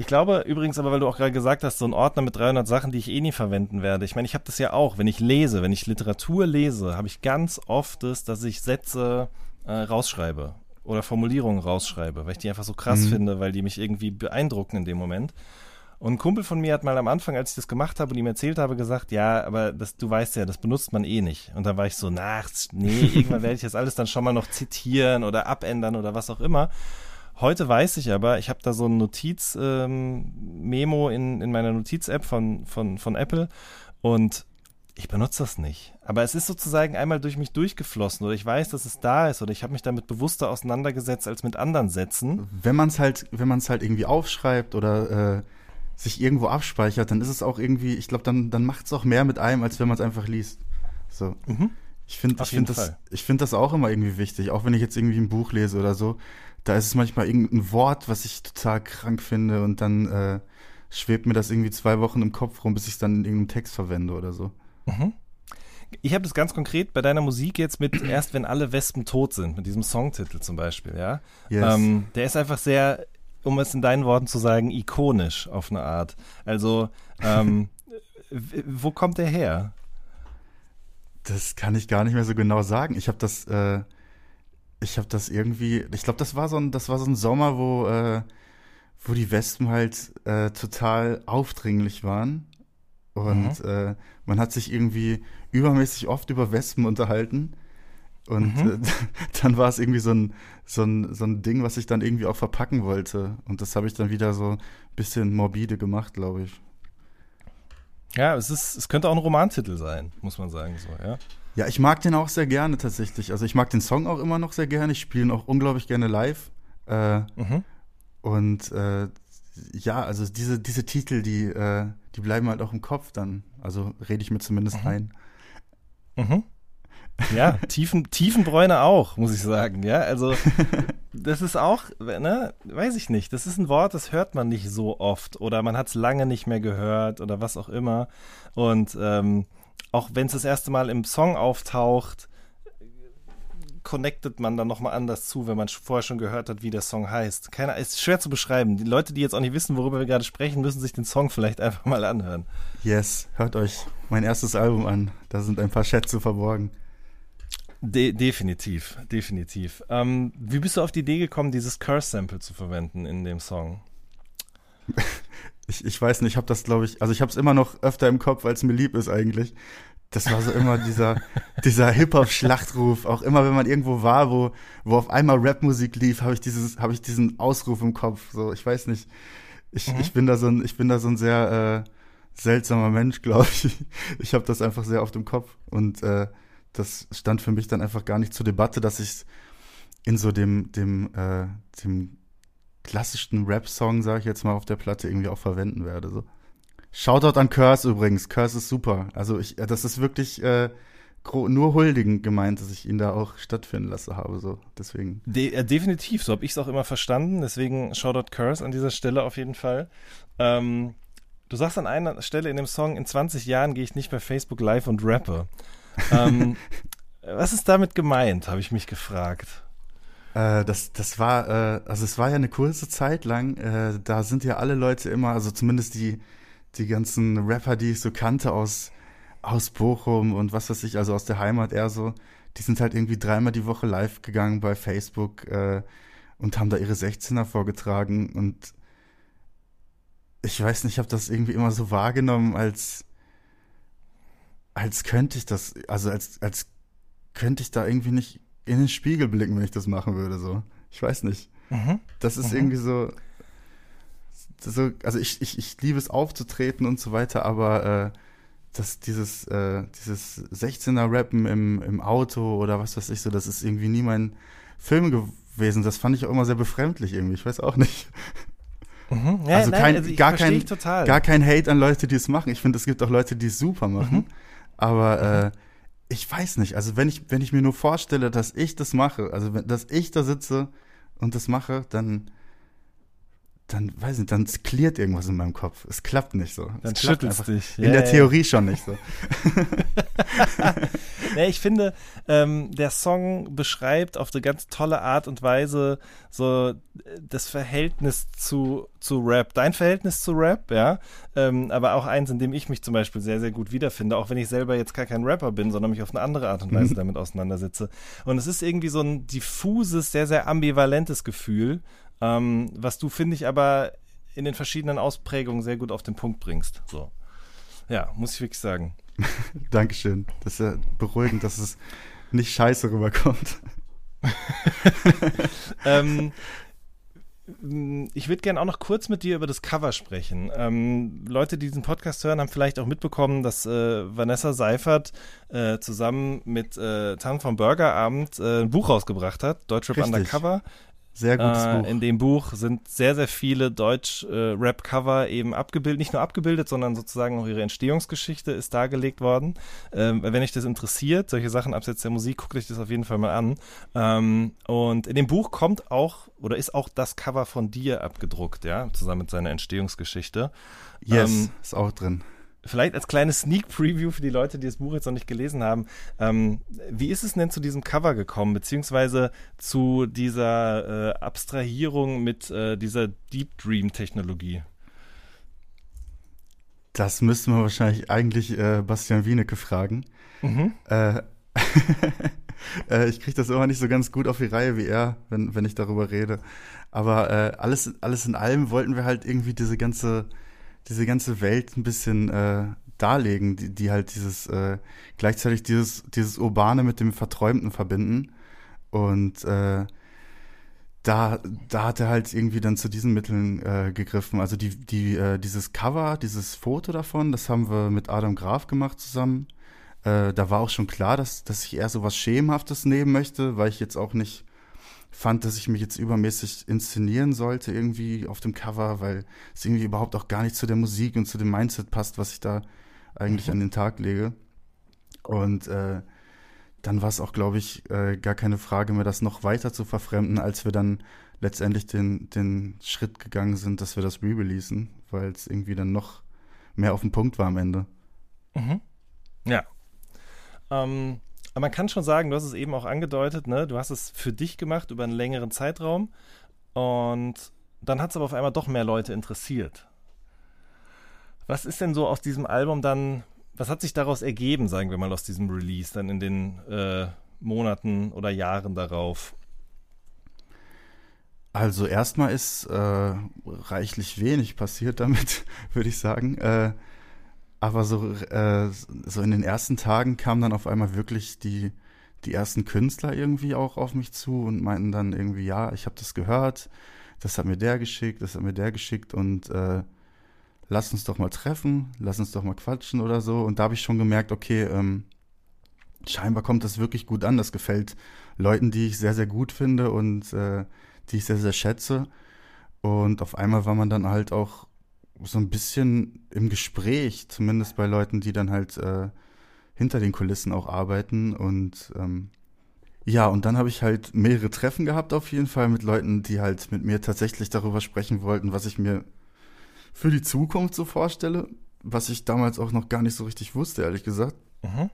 Ich glaube übrigens aber, weil du auch gerade gesagt hast, so ein Ordner mit 300 Sachen, die ich eh nie verwenden werde. Ich meine, ich habe das ja auch, wenn ich lese, wenn ich Literatur lese, habe ich ganz oft das, dass ich Sätze äh, rausschreibe oder Formulierungen rausschreibe, weil ich die einfach so krass Mhm. finde, weil die mich irgendwie beeindrucken in dem Moment. Und ein Kumpel von mir hat mal am Anfang, als ich das gemacht habe und ihm erzählt habe, gesagt, ja, aber das, du weißt ja, das benutzt man eh nicht. Und dann war ich so, na, nee, irgendwann werde ich das alles dann schon mal noch zitieren oder abändern oder was auch immer. Heute weiß ich aber, ich habe da so ein Notiz-Memo in, in meiner Notiz-App von, von, von Apple und ich benutze das nicht. Aber es ist sozusagen einmal durch mich durchgeflossen oder ich weiß, dass es da ist oder ich habe mich damit bewusster auseinandergesetzt als mit anderen Sätzen. Wenn man es halt, wenn man es halt irgendwie aufschreibt oder äh, sich irgendwo abspeichert, dann ist es auch irgendwie, ich glaube, dann, dann macht es auch mehr mit einem, als wenn man es einfach liest. So. Mhm. Ich finde ich find das, ich find das auch immer irgendwie wichtig, auch wenn ich jetzt irgendwie ein Buch lese oder so. Da ist es manchmal irgendein Wort, was ich total krank finde und dann äh, schwebt mir das irgendwie zwei Wochen im Kopf rum, bis ich es dann in irgendeinem Text verwende oder so. Mhm. Ich habe das ganz konkret bei deiner Musik jetzt mit erst wenn alle Wespen tot sind, mit diesem Songtitel zum Beispiel, ja. Yes. Ähm, der ist einfach sehr, um es in deinen Worten zu sagen, ikonisch auf eine Art. Also, ähm, wo kommt der her? Das kann ich gar nicht mehr so genau sagen. Ich habe das, äh, ich habe das irgendwie, ich glaube, das war so ein, das war so ein Sommer, wo, äh, wo die Wespen halt äh, total aufdringlich waren und äh, man hat sich irgendwie übermäßig oft über Wespen unterhalten und Mhm. äh, dann war es irgendwie so ein, so ein, so ein Ding, was ich dann irgendwie auch verpacken wollte und das habe ich dann wieder so ein bisschen morbide gemacht, glaube ich. Ja, es ist, es könnte auch ein Romantitel sein, muss man sagen, so, ja. Ja, ich mag den auch sehr gerne tatsächlich. Also ich mag den Song auch immer noch sehr gerne. Ich spiele ihn auch unglaublich gerne live. Äh, Mhm. und äh, ja, also diese, diese Titel, die, äh, die bleiben halt auch im Kopf dann. Also rede ich mir zumindest Mhm. ein. Mhm. Ja, Tiefen, Tiefenbräune auch, muss ich sagen. Ja, also das ist auch, ne, weiß ich nicht. Das ist ein Wort, das hört man nicht so oft oder man hat es lange nicht mehr gehört oder was auch immer. Und ähm, auch wenn es das erste Mal im Song auftaucht, connectet man dann nochmal anders zu, wenn man vorher schon gehört hat, wie der Song heißt. Keiner, ist schwer zu beschreiben. Die Leute, die jetzt auch nicht wissen, worüber wir gerade sprechen, müssen sich den Song vielleicht einfach mal anhören. Yes, hört euch mein erstes Album an. Da sind ein paar Schätze verborgen. De definitiv, definitiv. Ähm, wie bist du auf die Idee gekommen, dieses Curse-Sample zu verwenden in dem Song? Ich, ich weiß nicht, ich habe das, glaube ich, also ich habe es immer noch öfter im Kopf, als mir lieb ist eigentlich. Das war so immer dieser, dieser Hip-Hop-Schlachtruf. Auch immer, wenn man irgendwo war, wo, wo auf einmal Rapmusik lief, habe ich dieses, habe ich diesen Ausruf im Kopf. So, ich weiß nicht. Ich, mhm. ich bin da so ein, ich bin da so ein sehr äh, seltsamer Mensch, glaube ich. Ich habe das einfach sehr oft im Kopf und äh, das stand für mich dann einfach gar nicht zur Debatte, dass ich in so dem, dem, äh, dem klassischsten Rap-Song, sage ich jetzt mal, auf der Platte irgendwie auch verwenden werde. So. Shoutout an Curse übrigens. Curse ist super. Also ich, das ist wirklich äh, nur huldigend gemeint, dass ich ihn da auch stattfinden lasse habe. So. Deswegen. De äh, definitiv, so habe ich es auch immer verstanden. Deswegen Shoutout Curse an dieser Stelle auf jeden Fall. Ähm, du sagst an einer Stelle in dem Song, in 20 Jahren gehe ich nicht bei Facebook live und rappe. ähm, was ist damit gemeint, habe ich mich gefragt. Äh, das, das war, äh, also es war ja eine kurze Zeit lang, äh, da sind ja alle Leute immer, also zumindest die, die ganzen Rapper, die ich so kannte aus, aus Bochum und was weiß ich, also aus der Heimat eher so, die sind halt irgendwie dreimal die Woche live gegangen bei Facebook äh, und haben da ihre 16er vorgetragen und ich weiß nicht, ich habe das irgendwie immer so wahrgenommen, als als könnte ich das, also als, als könnte ich da irgendwie nicht in den Spiegel blicken, wenn ich das machen würde, so. Ich weiß nicht. Mhm. Das ist mhm. irgendwie so, so, also ich, ich, ich liebe es aufzutreten und so weiter, aber äh, das, dieses, äh, dieses 16er Rappen im, im Auto oder was weiß ich so, das ist irgendwie nie mein Film gewesen. Das fand ich auch immer sehr befremdlich irgendwie. Ich weiß auch nicht. Mhm. Ja, also, kein, also gar, kein, gar kein Hate an Leute, die es machen. Ich finde, es gibt auch Leute, die es super machen. Mhm. Aber äh, ich weiß nicht. Also wenn ich, wenn ich mir nur vorstelle, dass ich das mache, also dass ich da sitze und das mache, dann dann weiß ich nicht, dann klärt irgendwas in meinem Kopf. Es klappt nicht so. Dann schüttelst dich. In yeah, der Theorie schon nicht so. ja, ich finde, ähm, der Song beschreibt auf eine ganz tolle Art und Weise so das Verhältnis zu, zu Rap. Dein Verhältnis zu Rap, ja. Ähm, aber auch eins, in dem ich mich zum Beispiel sehr, sehr gut wiederfinde, auch wenn ich selber jetzt gar kein Rapper bin, sondern mich auf eine andere Art und Weise mhm. damit auseinandersetze. Und es ist irgendwie so ein diffuses, sehr, sehr ambivalentes Gefühl ähm, was du, finde ich, aber in den verschiedenen Ausprägungen sehr gut auf den Punkt bringst. So. Ja, muss ich wirklich sagen. Dankeschön. Das ist ja beruhigend, dass es nicht scheiße rüberkommt. ähm, ich würde gerne auch noch kurz mit dir über das Cover sprechen. Ähm, Leute, die diesen Podcast hören, haben vielleicht auch mitbekommen, dass äh, Vanessa Seifert äh, zusammen mit äh, Tan vom Burgerabend äh, ein Buch rausgebracht hat, Deutschrap. Undercover. Sehr gutes äh, Buch. In dem Buch sind sehr, sehr viele Deutsch-Rap-Cover äh, eben abgebildet, nicht nur abgebildet, sondern sozusagen auch ihre Entstehungsgeschichte ist dargelegt worden. Ähm, wenn euch das interessiert, solche Sachen abseits der Musik, guckt euch das auf jeden Fall mal an. Ähm, und in dem Buch kommt auch oder ist auch das Cover von dir abgedruckt, ja, zusammen mit seiner Entstehungsgeschichte. Yes, ähm, ist auch drin vielleicht als kleines Sneak Preview für die Leute, die das Buch jetzt noch nicht gelesen haben. Ähm, wie ist es denn zu diesem Cover gekommen, beziehungsweise zu dieser äh, Abstrahierung mit äh, dieser Deep Dream Technologie? Das müssten wir wahrscheinlich eigentlich äh, Bastian Wienecke fragen. Mhm. Äh, äh, ich kriege das immer nicht so ganz gut auf die Reihe wie er, wenn, wenn ich darüber rede. Aber äh, alles, alles in allem wollten wir halt irgendwie diese ganze diese ganze Welt ein bisschen äh, darlegen, die, die halt dieses äh, gleichzeitig dieses dieses urbane mit dem Verträumten verbinden und äh, da da hat er halt irgendwie dann zu diesen Mitteln äh, gegriffen. Also die die äh, dieses Cover, dieses Foto davon, das haben wir mit Adam Graf gemacht zusammen. Äh, da war auch schon klar, dass dass ich eher so was schemenhaftes nehmen möchte, weil ich jetzt auch nicht fand, dass ich mich jetzt übermäßig inszenieren sollte irgendwie auf dem Cover, weil es irgendwie überhaupt auch gar nicht zu der Musik und zu dem Mindset passt, was ich da eigentlich mhm. an den Tag lege. Und äh, dann war es auch, glaube ich, äh, gar keine Frage mehr, das noch weiter zu verfremden, als wir dann letztendlich den, den Schritt gegangen sind, dass wir das re-releasen, weil es irgendwie dann noch mehr auf den Punkt war am Ende. Mhm. Ja. Ähm, aber man kann schon sagen, du hast es eben auch angedeutet, ne? Du hast es für dich gemacht über einen längeren Zeitraum und dann hat es aber auf einmal doch mehr Leute interessiert. Was ist denn so aus diesem Album dann, was hat sich daraus ergeben, sagen wir mal, aus diesem Release dann in den äh, Monaten oder Jahren darauf? Also erstmal ist äh, reichlich wenig passiert damit, würde ich sagen. Äh, aber so, äh, so in den ersten Tagen kamen dann auf einmal wirklich die, die ersten Künstler irgendwie auch auf mich zu und meinten dann irgendwie, ja, ich habe das gehört, das hat mir der geschickt, das hat mir der geschickt und äh, lass uns doch mal treffen, lass uns doch mal quatschen oder so. Und da habe ich schon gemerkt, okay, ähm, scheinbar kommt das wirklich gut an. Das gefällt Leuten, die ich sehr, sehr gut finde und äh, die ich sehr, sehr schätze. Und auf einmal war man dann halt auch so ein bisschen im Gespräch, zumindest bei Leuten, die dann halt äh, hinter den Kulissen auch arbeiten. Und ähm, ja, und dann habe ich halt mehrere Treffen gehabt auf jeden Fall mit Leuten, die halt mit mir tatsächlich darüber sprechen wollten, was ich mir für die Zukunft so vorstelle, was ich damals auch noch gar nicht so richtig wusste, ehrlich gesagt. Mhm.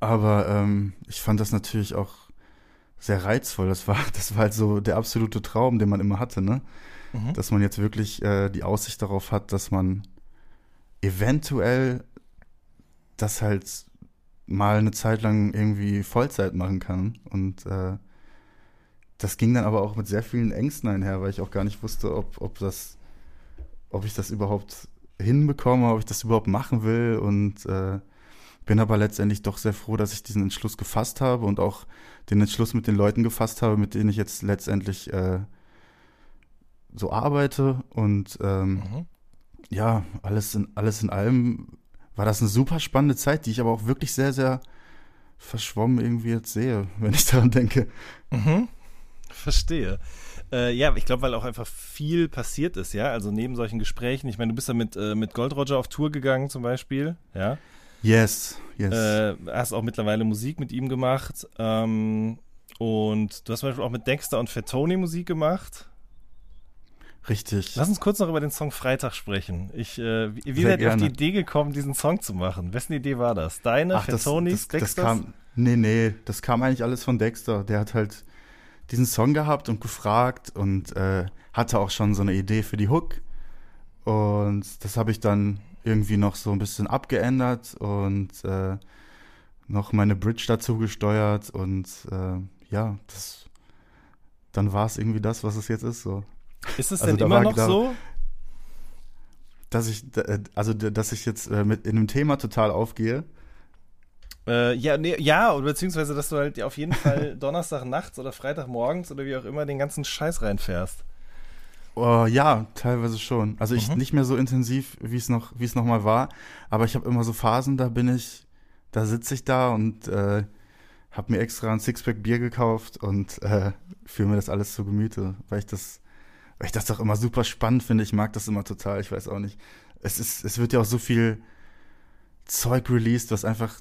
Aber ähm, ich fand das natürlich auch sehr reizvoll. Das war, das war halt so der absolute Traum, den man immer hatte, ne? Mhm. Dass man jetzt wirklich äh, die Aussicht darauf hat, dass man eventuell das halt mal eine Zeit lang irgendwie Vollzeit machen kann. Und äh, das ging dann aber auch mit sehr vielen Ängsten einher, weil ich auch gar nicht wusste, ob, ob das, ob ich das überhaupt hinbekomme, ob ich das überhaupt machen will. Und äh, bin aber letztendlich doch sehr froh, dass ich diesen Entschluss gefasst habe und auch den Entschluss mit den Leuten gefasst habe, mit denen ich jetzt letztendlich äh, so arbeite. Und ähm, Mhm. ja, alles in, alles in allem war das eine super spannende Zeit, die ich aber auch wirklich sehr, sehr verschwommen irgendwie jetzt sehe, wenn ich daran denke. Mhm. Verstehe. Äh, ja, ich glaube, weil auch einfach viel passiert ist, ja. Also neben solchen Gesprächen, ich meine, du bist ja mit, äh, mit Gold Roger auf Tour gegangen zum Beispiel, ja. Yes, yes. Äh, hast auch mittlerweile Musik mit ihm gemacht. Ähm, und du hast zum Beispiel auch mit Dexter und Fettoni Musik gemacht. Richtig. Lass uns kurz noch über den Song Freitag sprechen. Ich, äh, wie, seid ihr auf die. Idee gekommen, diesen Song zu machen? Wessen Idee war das? Deine, Ach, das, Fettonis, das, das kam, nee, nee, das kam eigentlich alles von Dexter. Der hat halt diesen Song gehabt und gefragt und äh, hatte auch schon so eine Idee für die Hook. Und das habe ich dann irgendwie noch so ein bisschen abgeändert und äh, noch meine Bridge dazu gesteuert und äh, ja, das dann war es irgendwie das, was es jetzt ist, so. Ist es Also denn immer war- noch da- so? Dass ich, äh, also dass ich jetzt äh, mit in einem Thema total aufgehe. Äh, ja, nee, ja, oder beziehungsweise, dass du halt auf jeden Fall Donnerstag nachts oder Freitag morgens oder wie auch immer den ganzen Scheiß reinfährst. Oh, ja, teilweise schon. Also ich Mhm. nicht mehr so intensiv, wie es noch, wie es noch mal war. Aber ich habe immer so Phasen, da bin ich, da sitze ich da und äh, habe mir extra ein Sixpack Bier gekauft und äh, führe mir das alles zu Gemüte, weil ich das, weil ich das doch immer super spannend finde. Ich mag das immer total. Ich weiß auch nicht. Es ist, es wird ja auch so viel Zeug released, was einfach,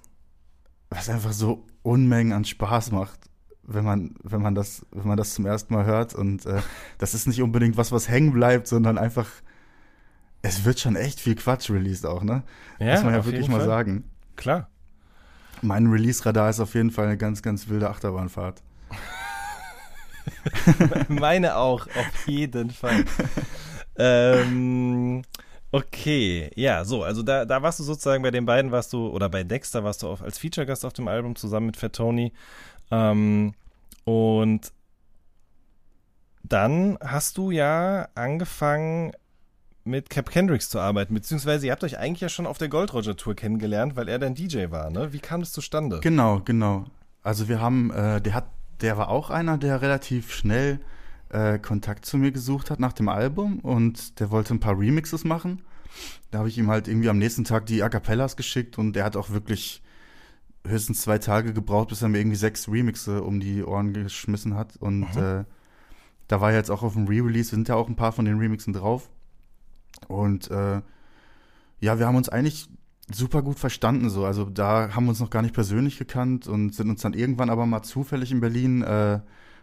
was einfach so Unmengen an Spaß macht, wenn man, wenn man das, wenn man das zum ersten Mal hört und äh, das ist nicht unbedingt was, was hängen bleibt, sondern einfach, es wird schon echt viel Quatsch released auch, ne? Muss man ja wirklich mal Fall. sagen. Klar. Mein Release-Radar ist auf jeden Fall eine ganz, ganz wilde Achterbahnfahrt. Meine auch, auf jeden Fall. ähm, okay, ja, so, also da, da warst du sozusagen bei den beiden, warst du, oder bei Dexter warst du auf, als Feature-Gast auf dem Album zusammen mit Fettoni. Ähm, und dann hast du ja angefangen mit Cap Kendricks zu arbeiten, beziehungsweise ihr habt euch eigentlich ja schon auf der Gold Roger Tour kennengelernt, weil er dein DJ war, ne? Wie kam das zustande? Genau, genau. Also wir haben, äh, der hat, der war auch einer, der relativ schnell äh, Kontakt zu mir gesucht hat nach dem Album und der wollte ein paar Remixes machen. Da habe ich ihm halt irgendwie am nächsten Tag die A Cappellas geschickt und der hat auch wirklich höchstens zwei Tage gebraucht, bis er mir irgendwie sechs Remixe um die Ohren geschmissen hat. Und Mhm. äh, da war jetzt auch auf dem Re-Release, sind ja auch ein paar von den Remixen drauf. Und äh, ja, wir haben uns eigentlich super gut verstanden so. Also da haben wir uns noch gar nicht persönlich gekannt und sind uns dann irgendwann aber mal zufällig in Berlin äh,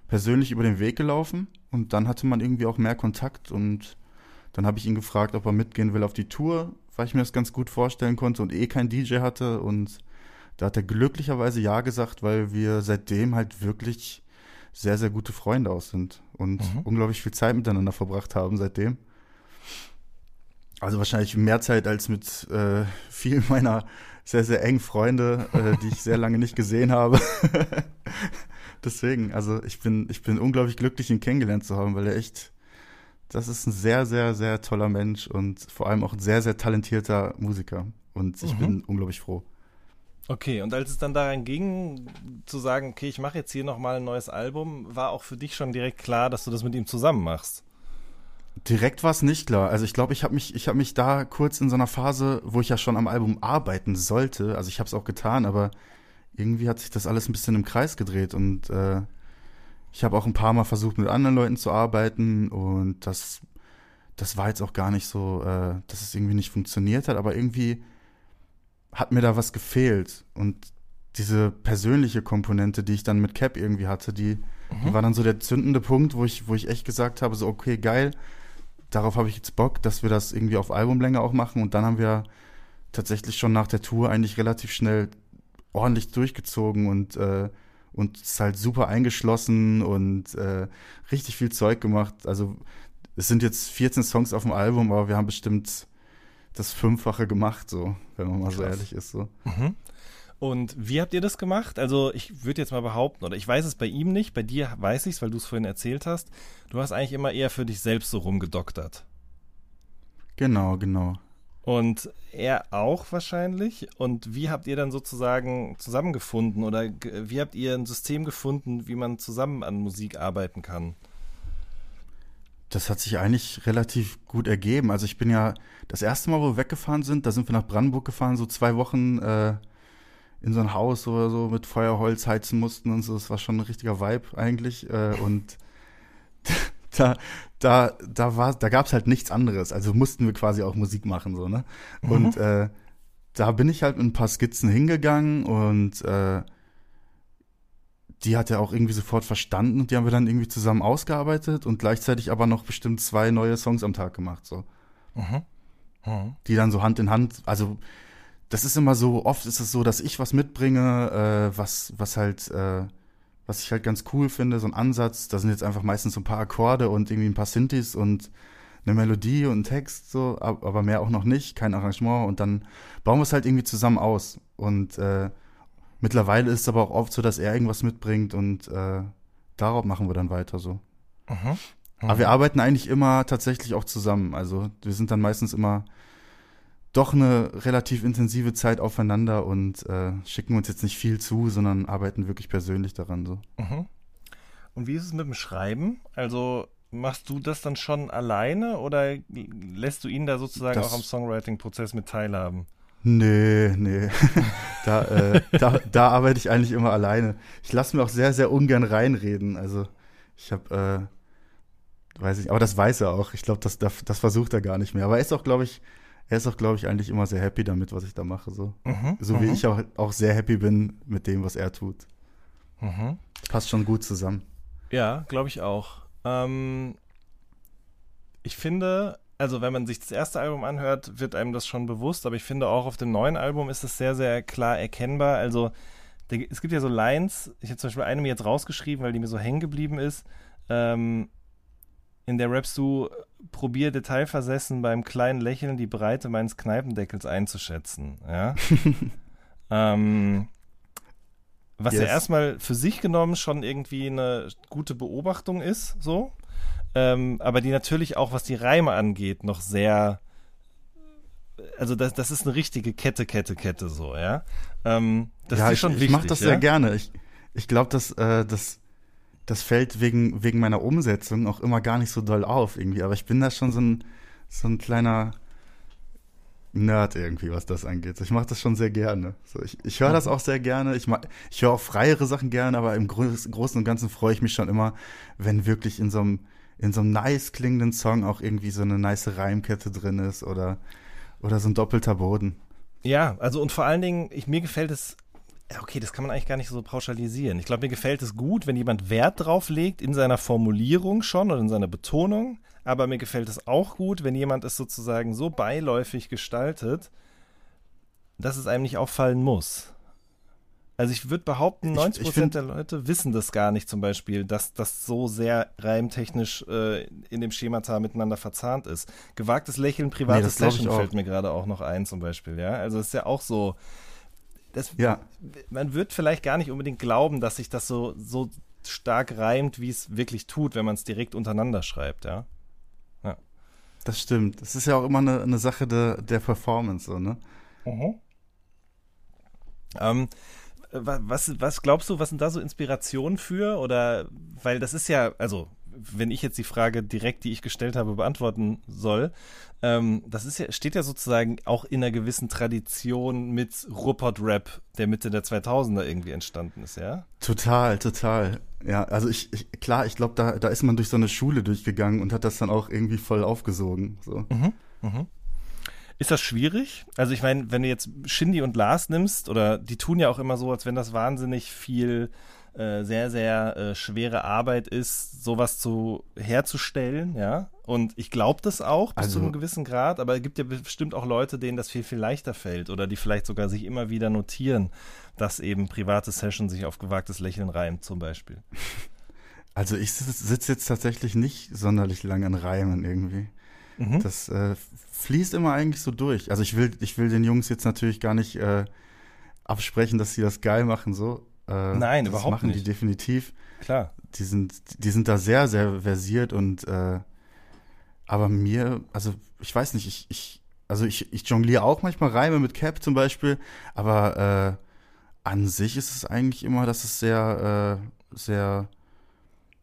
persönlich über den Weg gelaufen und dann hatte man irgendwie auch mehr Kontakt und dann habe ich ihn gefragt, ob er mitgehen will auf die Tour, weil ich mir das ganz gut vorstellen konnte und eh kein DJ hatte und da hat er glücklicherweise ja gesagt, weil wir seitdem halt wirklich sehr, sehr gute Freunde aus sind und Mhm. unglaublich viel Zeit miteinander verbracht haben seitdem. Also wahrscheinlich mehr Zeit als mit äh, vielen meiner sehr, sehr engen Freunde, äh, die ich sehr lange nicht gesehen habe. Deswegen, also ich bin, ich bin unglaublich glücklich, ihn kennengelernt zu haben, weil er echt, das ist ein sehr, sehr, sehr toller Mensch und vor allem auch ein sehr, sehr talentierter Musiker. Und ich Mhm. bin unglaublich froh. Okay, und als es dann daran ging, zu sagen, okay, ich mache jetzt hier nochmal ein neues Album, war auch für dich schon direkt klar, dass du das mit ihm zusammen machst. Direkt war es nicht klar. Also ich glaube, ich habe mich, ich habe mich da kurz in so einer Phase, wo ich ja schon am Album arbeiten sollte. Also ich habe es auch getan, aber irgendwie hat sich das alles ein bisschen im Kreis gedreht und äh, ich habe auch ein paar Mal versucht, mit anderen Leuten zu arbeiten und das, das war jetzt auch gar nicht so, äh, dass es irgendwie nicht funktioniert hat, aber irgendwie hat mir da was gefehlt und diese persönliche Komponente, die ich dann mit Cap irgendwie hatte, die, die war dann so der zündende Punkt, wo ich, wo ich echt gesagt habe, so okay, geil, darauf habe ich jetzt Bock, dass wir das irgendwie auf Albumlänge auch machen. Und dann haben wir tatsächlich schon nach der Tour eigentlich relativ schnell ordentlich durchgezogen und äh, und ist halt super eingeschlossen und äh, richtig viel Zeug gemacht. Also es sind jetzt 14 Songs auf dem Album, aber wir haben bestimmt das Fünffache gemacht, so, wenn man mal so Krass. ehrlich ist. So. Und wie habt ihr das gemacht? Also ich würde jetzt mal behaupten, oder ich weiß es bei ihm nicht, bei dir weiß ich es, weil du es vorhin erzählt hast. Du hast eigentlich immer eher für dich selbst so rumgedoktert. Genau, genau. Und er auch wahrscheinlich. Und wie habt ihr dann sozusagen zusammengefunden oder wie habt ihr ein System gefunden, wie man zusammen an Musik arbeiten kann? Das hat sich eigentlich relativ gut ergeben. Also ich bin ja das erste Mal, wo wir weggefahren sind, da sind wir nach Brandenburg gefahren, so zwei Wochen äh, in so ein Haus oder so mit Feuerholz heizen mussten und so. Das war schon ein richtiger Vibe eigentlich. Äh, und da, da, da war, da gab's halt nichts anderes. Also mussten wir quasi auch Musik machen, so, ne? Und äh, da bin ich halt mit ein paar Skizzen hingegangen und äh, die hat er auch irgendwie sofort verstanden und die haben wir dann irgendwie zusammen ausgearbeitet und gleichzeitig aber noch bestimmt zwei neue Songs am Tag gemacht, so. Mhm. Mhm. Die dann so Hand in Hand, also das ist immer so, oft ist es so, dass ich was mitbringe, äh, was, was halt, äh, was ich halt ganz cool finde, so ein Ansatz, da sind jetzt einfach meistens so ein paar Akkorde und irgendwie ein paar Synthes und eine Melodie und ein Text, so, ab- aber mehr auch noch nicht, kein Arrangement und dann bauen wir es halt irgendwie zusammen aus. Und äh, mittlerweile ist es aber auch oft so, dass er irgendwas mitbringt und äh, darauf machen wir dann weiter so. Mhm. Aber wir arbeiten eigentlich immer tatsächlich auch zusammen. Also wir sind dann meistens immer doch eine relativ intensive Zeit aufeinander und äh, schicken uns jetzt nicht viel zu, sondern arbeiten wirklich persönlich daran. So. Mhm. Und wie ist es mit dem Schreiben? Also machst du das dann schon alleine oder lässt du ihn da sozusagen Das- auch am Songwriting-Prozess mit teilhaben? Nee, nee. da, äh, da, da arbeite ich eigentlich immer alleine. Ich lasse mir auch sehr, sehr ungern reinreden. Also ich habe, äh, weiß ich, aber das weiß er auch. Ich glaube, das, das, das versucht er gar nicht mehr. Aber er ist auch, glaube ich, er ist auch, glaube ich, eigentlich immer sehr happy damit, was ich da mache. So, Mhm. so wie mhm. ich auch, auch sehr happy bin mit dem, was er tut. Mhm. Passt schon gut zusammen. Ja, glaube ich auch. Ähm, ich finde, also wenn man sich das erste Album anhört, wird einem das schon bewusst, aber ich finde auch auf dem neuen Album ist es sehr, sehr klar erkennbar. Also es gibt ja so Lines, ich habe zum Beispiel eine mir jetzt rausgeschrieben, weil die mir so hängen geblieben ist. Ähm, in der rappst du, probier detailversessen beim kleinen Lächeln die Breite meines Kneipendeckels einzuschätzen. Ja? ähm, was ja Yes. erstmal für sich genommen schon irgendwie eine gute Beobachtung ist, so. Ähm, aber die natürlich auch, was die Reime angeht, noch sehr. Also, das, das ist eine richtige Kette, Kette, Kette, so, ja. Ähm, das ja, ist ich, schon ich wichtig. mache das ja? sehr gerne. Ich, ich glaube, dass äh, das, das fällt wegen, wegen meiner Umsetzung auch immer gar nicht so doll auf irgendwie. Aber ich bin da schon so ein, so ein kleiner Nerd irgendwie, was das angeht. Ich mache das schon sehr gerne. So, ich ich höre Mhm. das auch sehr gerne. Ich, ma- ich höre auch freiere Sachen gerne, aber im Groß, Großen und Ganzen freue ich mich schon immer, wenn wirklich in so einem in so einem nice klingenden Song auch irgendwie so eine nice Reimkette drin ist oder, oder so ein doppelter Boden. Ja, also und vor allen Dingen, ich, mir gefällt es, okay, das kann man eigentlich gar nicht so pauschalisieren. Ich glaube, mir gefällt es gut, wenn jemand Wert drauf legt in seiner Formulierung schon oder in seiner Betonung, aber mir gefällt es auch gut, wenn jemand es sozusagen so beiläufig gestaltet, dass es einem nicht auffallen muss. Also ich würde behaupten, 90 Ich- ich find- der Leute wissen das gar nicht zum Beispiel, dass das so sehr reimtechnisch äh, in dem Schemata miteinander verzahnt ist. Gewagtes Lächeln, privates Session auch. fällt mir gerade auch noch ein zum Beispiel, ja. Also es ist ja auch so, das, Ja, man wird vielleicht gar nicht unbedingt glauben, dass sich das so, so stark reimt, wie es wirklich tut, wenn man es direkt untereinander schreibt, ja. das stimmt. Das ist ja auch immer eine, eine Sache der, der Performance, so, ne? Ähm, wa- was, was glaubst du, was sind da so Inspirationen für? Oder weil das ist ja, also wenn ich jetzt die Frage direkt, die ich gestellt habe, beantworten soll, ähm, das ist ja, steht ja sozusagen auch in einer gewissen Tradition mit Ruhrpott-Rap, der Mitte der 2000er irgendwie entstanden ist, ja? Total, total. Ja, also ich, ich klar, ich glaube, da, da ist man durch so eine Schule durchgegangen und hat das dann auch irgendwie voll aufgesogen. So. Ist das schwierig? Also ich meine, wenn du jetzt Shindy und Lars nimmst, oder die tun ja auch immer so, als wenn das wahnsinnig viel äh, sehr, sehr äh, schwere Arbeit ist, sowas zu herzustellen, ja. Und ich glaube das auch bis Also- zu einem gewissen Grad, aber es gibt ja bestimmt auch Leute, denen das viel, viel leichter fällt oder die vielleicht sogar sich immer wieder notieren, dass eben private Session sich auf gewagtes Lächeln reimt, zum Beispiel. Also ich sitze sitz jetzt tatsächlich nicht sonderlich lang an Reimen irgendwie. Mhm. Das äh, fließt immer eigentlich so durch. Also ich will, ich will den Jungs jetzt natürlich gar nicht äh, absprechen, dass sie das geil machen, so. Äh, Nein, das überhaupt machen nicht. die definitiv. Klar. Die sind, die sind da sehr, sehr versiert und äh, aber mir, also ich weiß nicht, ich, ich also ich, ich jongliere auch manchmal Reime mit Cap zum Beispiel, aber äh, an sich ist es eigentlich immer, dass es sehr, äh, sehr,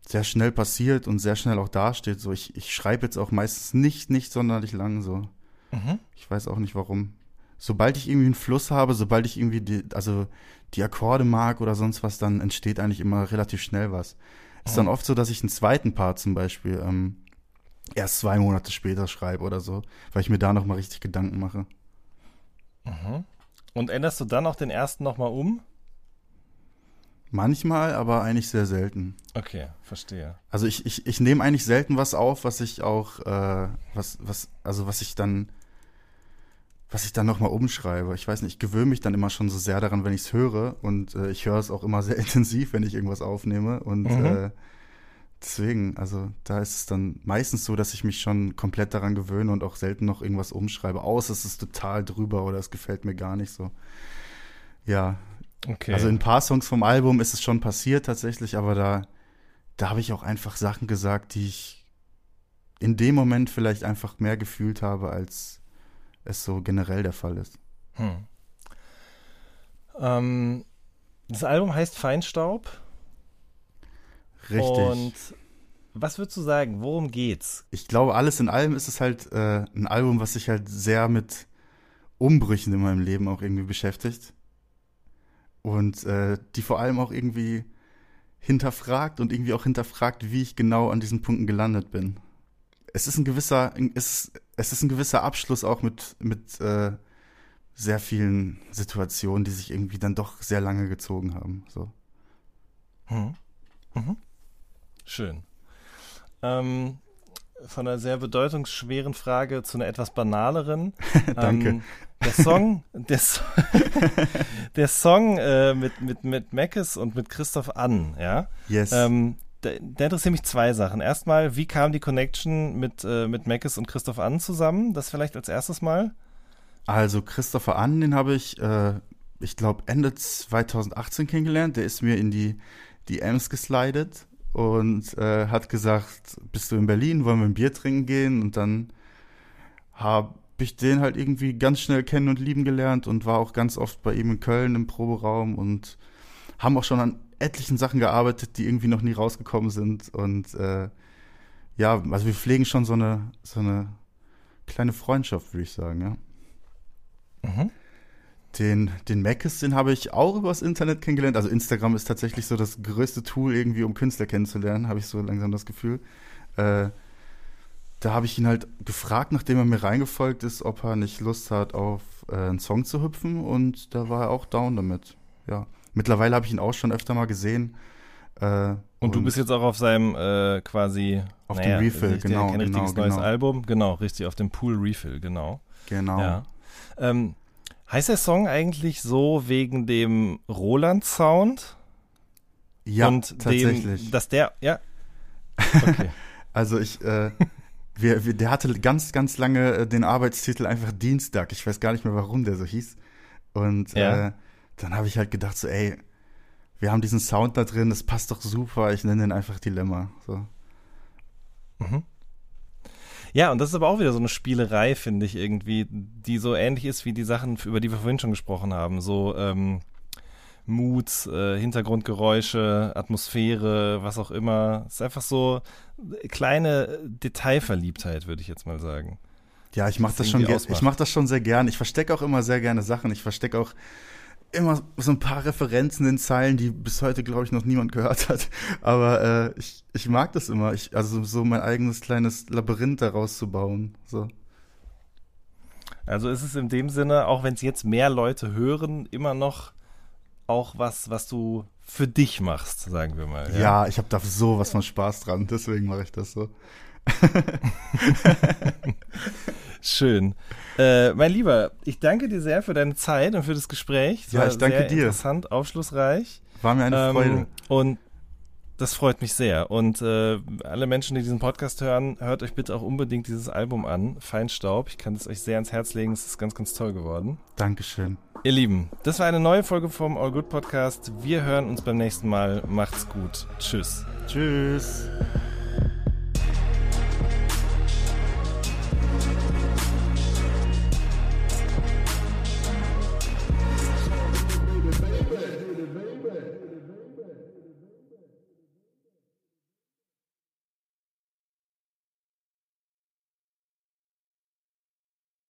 sehr schnell passiert und sehr schnell auch dasteht. So, ich, ich schreibe jetzt auch meistens nicht, nicht sonderlich lang so. Mhm. Ich weiß auch nicht warum. Sobald ich irgendwie einen Fluss habe, sobald ich irgendwie die, also die Akkorde mag oder sonst was, dann entsteht eigentlich immer relativ schnell was. Ist dann oft so, dass ich einen zweiten Part zum Beispiel ähm, erst zwei Monate später schreibe oder so, weil ich mir da nochmal richtig Gedanken mache. Und änderst du dann auch den ersten nochmal um? Manchmal, aber eigentlich sehr selten. Okay, verstehe. Also ich, ich, ich nehme eigentlich selten was auf, was ich auch, äh, was, was, also was ich dann, was ich dann nochmal umschreibe. Ich weiß nicht, ich gewöhne mich dann immer schon so sehr daran, wenn ich es höre und äh, ich höre es auch immer sehr intensiv, wenn ich irgendwas aufnehme und Mhm. äh, deswegen, also da ist es dann meistens so, dass ich mich schon komplett daran gewöhne und auch selten noch irgendwas umschreibe, außer es ist total drüber oder es gefällt mir gar nicht so. Ja, Okay. also in ein paar Songs vom Album ist es schon passiert tatsächlich, aber da, da habe ich auch einfach Sachen gesagt, die ich in dem Moment vielleicht einfach mehr gefühlt habe, als es so generell der Fall ist. Hm. Ähm, das Album heißt Feinstaub. Richtig. Und was würdest du sagen? Worum geht's? ich glaube, alles in allem ist es halt äh, ein Album, was sich halt sehr mit Umbrüchen in meinem Leben auch irgendwie beschäftigt. Und äh, die vor allem auch irgendwie hinterfragt und irgendwie auch hinterfragt, wie ich genau an diesen Punkten gelandet bin. Es ist ein gewisser, es, es ist ein gewisser Abschluss auch mit, mit äh, sehr vielen Situationen, die sich irgendwie dann doch sehr lange gezogen haben. So. Hm. Mhm. Schön. Ähm, von einer sehr bedeutungsschweren Frage zu einer etwas banaleren. Danke. Ähm, der Song, der, So- der Song äh, mit, mit, mit Meckes und mit Christoph Ann, ja. Yes. Ähm, da, da interessieren mich zwei Sachen. Erstmal, wie kam die Connection mit, äh, mit Meckes und Christoph Ann zusammen? Das vielleicht als erstes Mal. Also Christopher Ann, den habe ich, äh, ich glaube, Ende 2018 kennengelernt. Der ist mir in die, Ems geslidet und äh, hat gesagt, bist du in Berlin, wollen wir ein Bier trinken gehen? Und dann habe ich den halt irgendwie ganz schnell kennen und lieben gelernt und war auch ganz oft bei ihm in Köln im Proberaum und haben auch schon an etlichen Sachen gearbeitet, die irgendwie noch nie rausgekommen sind. Und äh, ja, also wir pflegen schon so eine, so eine kleine Freundschaft, würde ich sagen, ja. Mhm. Den, den Macis, den habe ich auch übers Internet kennengelernt. Also Instagram ist tatsächlich so das größte Tool irgendwie, um Künstler kennenzulernen, habe ich so langsam das Gefühl. Äh, da habe ich ihn halt gefragt, nachdem er mir reingefolgt ist, ob er nicht Lust hat, auf äh, einen Song zu hüpfen und da war er auch down damit. Ja. Mittlerweile habe ich ihn auch schon öfter mal gesehen. Äh, und, du bist jetzt auch auf seinem äh, quasi auf naja, dem Refill, genau, kein genau, richtiges genau. neues Album, genau, richtig auf dem Pool Refill, genau. Genau. Ja. Ähm, heißt der Song eigentlich so wegen dem Roland Sound? Ja, und tatsächlich. Dem, dass der, ja. Okay. also ich, äh, wir, wir, der hatte ganz, ganz lange äh, den Arbeitstitel einfach Dienstag. Ich weiß gar nicht mehr, warum der so hieß. Und ja. äh, dann habe ich halt gedacht, so, ey, wir haben diesen Sound da drin, das passt doch super, ich nenne den einfach Dilemma. So. Mhm. Ja, und das ist aber auch wieder so eine Spielerei, finde ich, irgendwie, die so ähnlich ist wie die Sachen, über die wir vorhin schon gesprochen haben. So ähm, Moods, äh, Hintergrundgeräusche, Atmosphäre, was auch immer. Es ist einfach so kleine Detailverliebtheit, würde ich jetzt mal sagen. Ja, ich mache das, das schon, ich mach das schon sehr gern. Ich verstecke auch immer sehr gerne Sachen. Ich verstecke auch immer so ein paar Referenzen in Zeilen, die bis heute, glaube ich, noch niemand gehört hat. Aber äh, ich, ich mag das immer. Ich, also so mein eigenes kleines Labyrinth daraus zu bauen. So. Also ist es in dem Sinne, auch wenn es jetzt mehr Leute hören, immer noch auch was, was du für dich machst, sagen wir mal. Ja, ja ich habe da so was von Spaß dran, deswegen mache ich das so. Schön. Äh, mein Lieber, ich danke dir sehr für deine Zeit und für das Gespräch. Es ja, ich danke sehr dir. Interessant, aufschlussreich. War mir eine ähm, Freude. Und das freut mich sehr. Und äh, alle Menschen, die diesen Podcast hören, hört euch bitte auch unbedingt dieses Album an, Feinstaub. Ich kann es euch sehr ans Herz legen. Es ist ganz, ganz toll geworden. Dankeschön. Ihr Lieben, das war eine neue Folge vom All Good Podcast. Wir hören uns beim nächsten Mal. Macht's gut. Tschüss. Tschüss.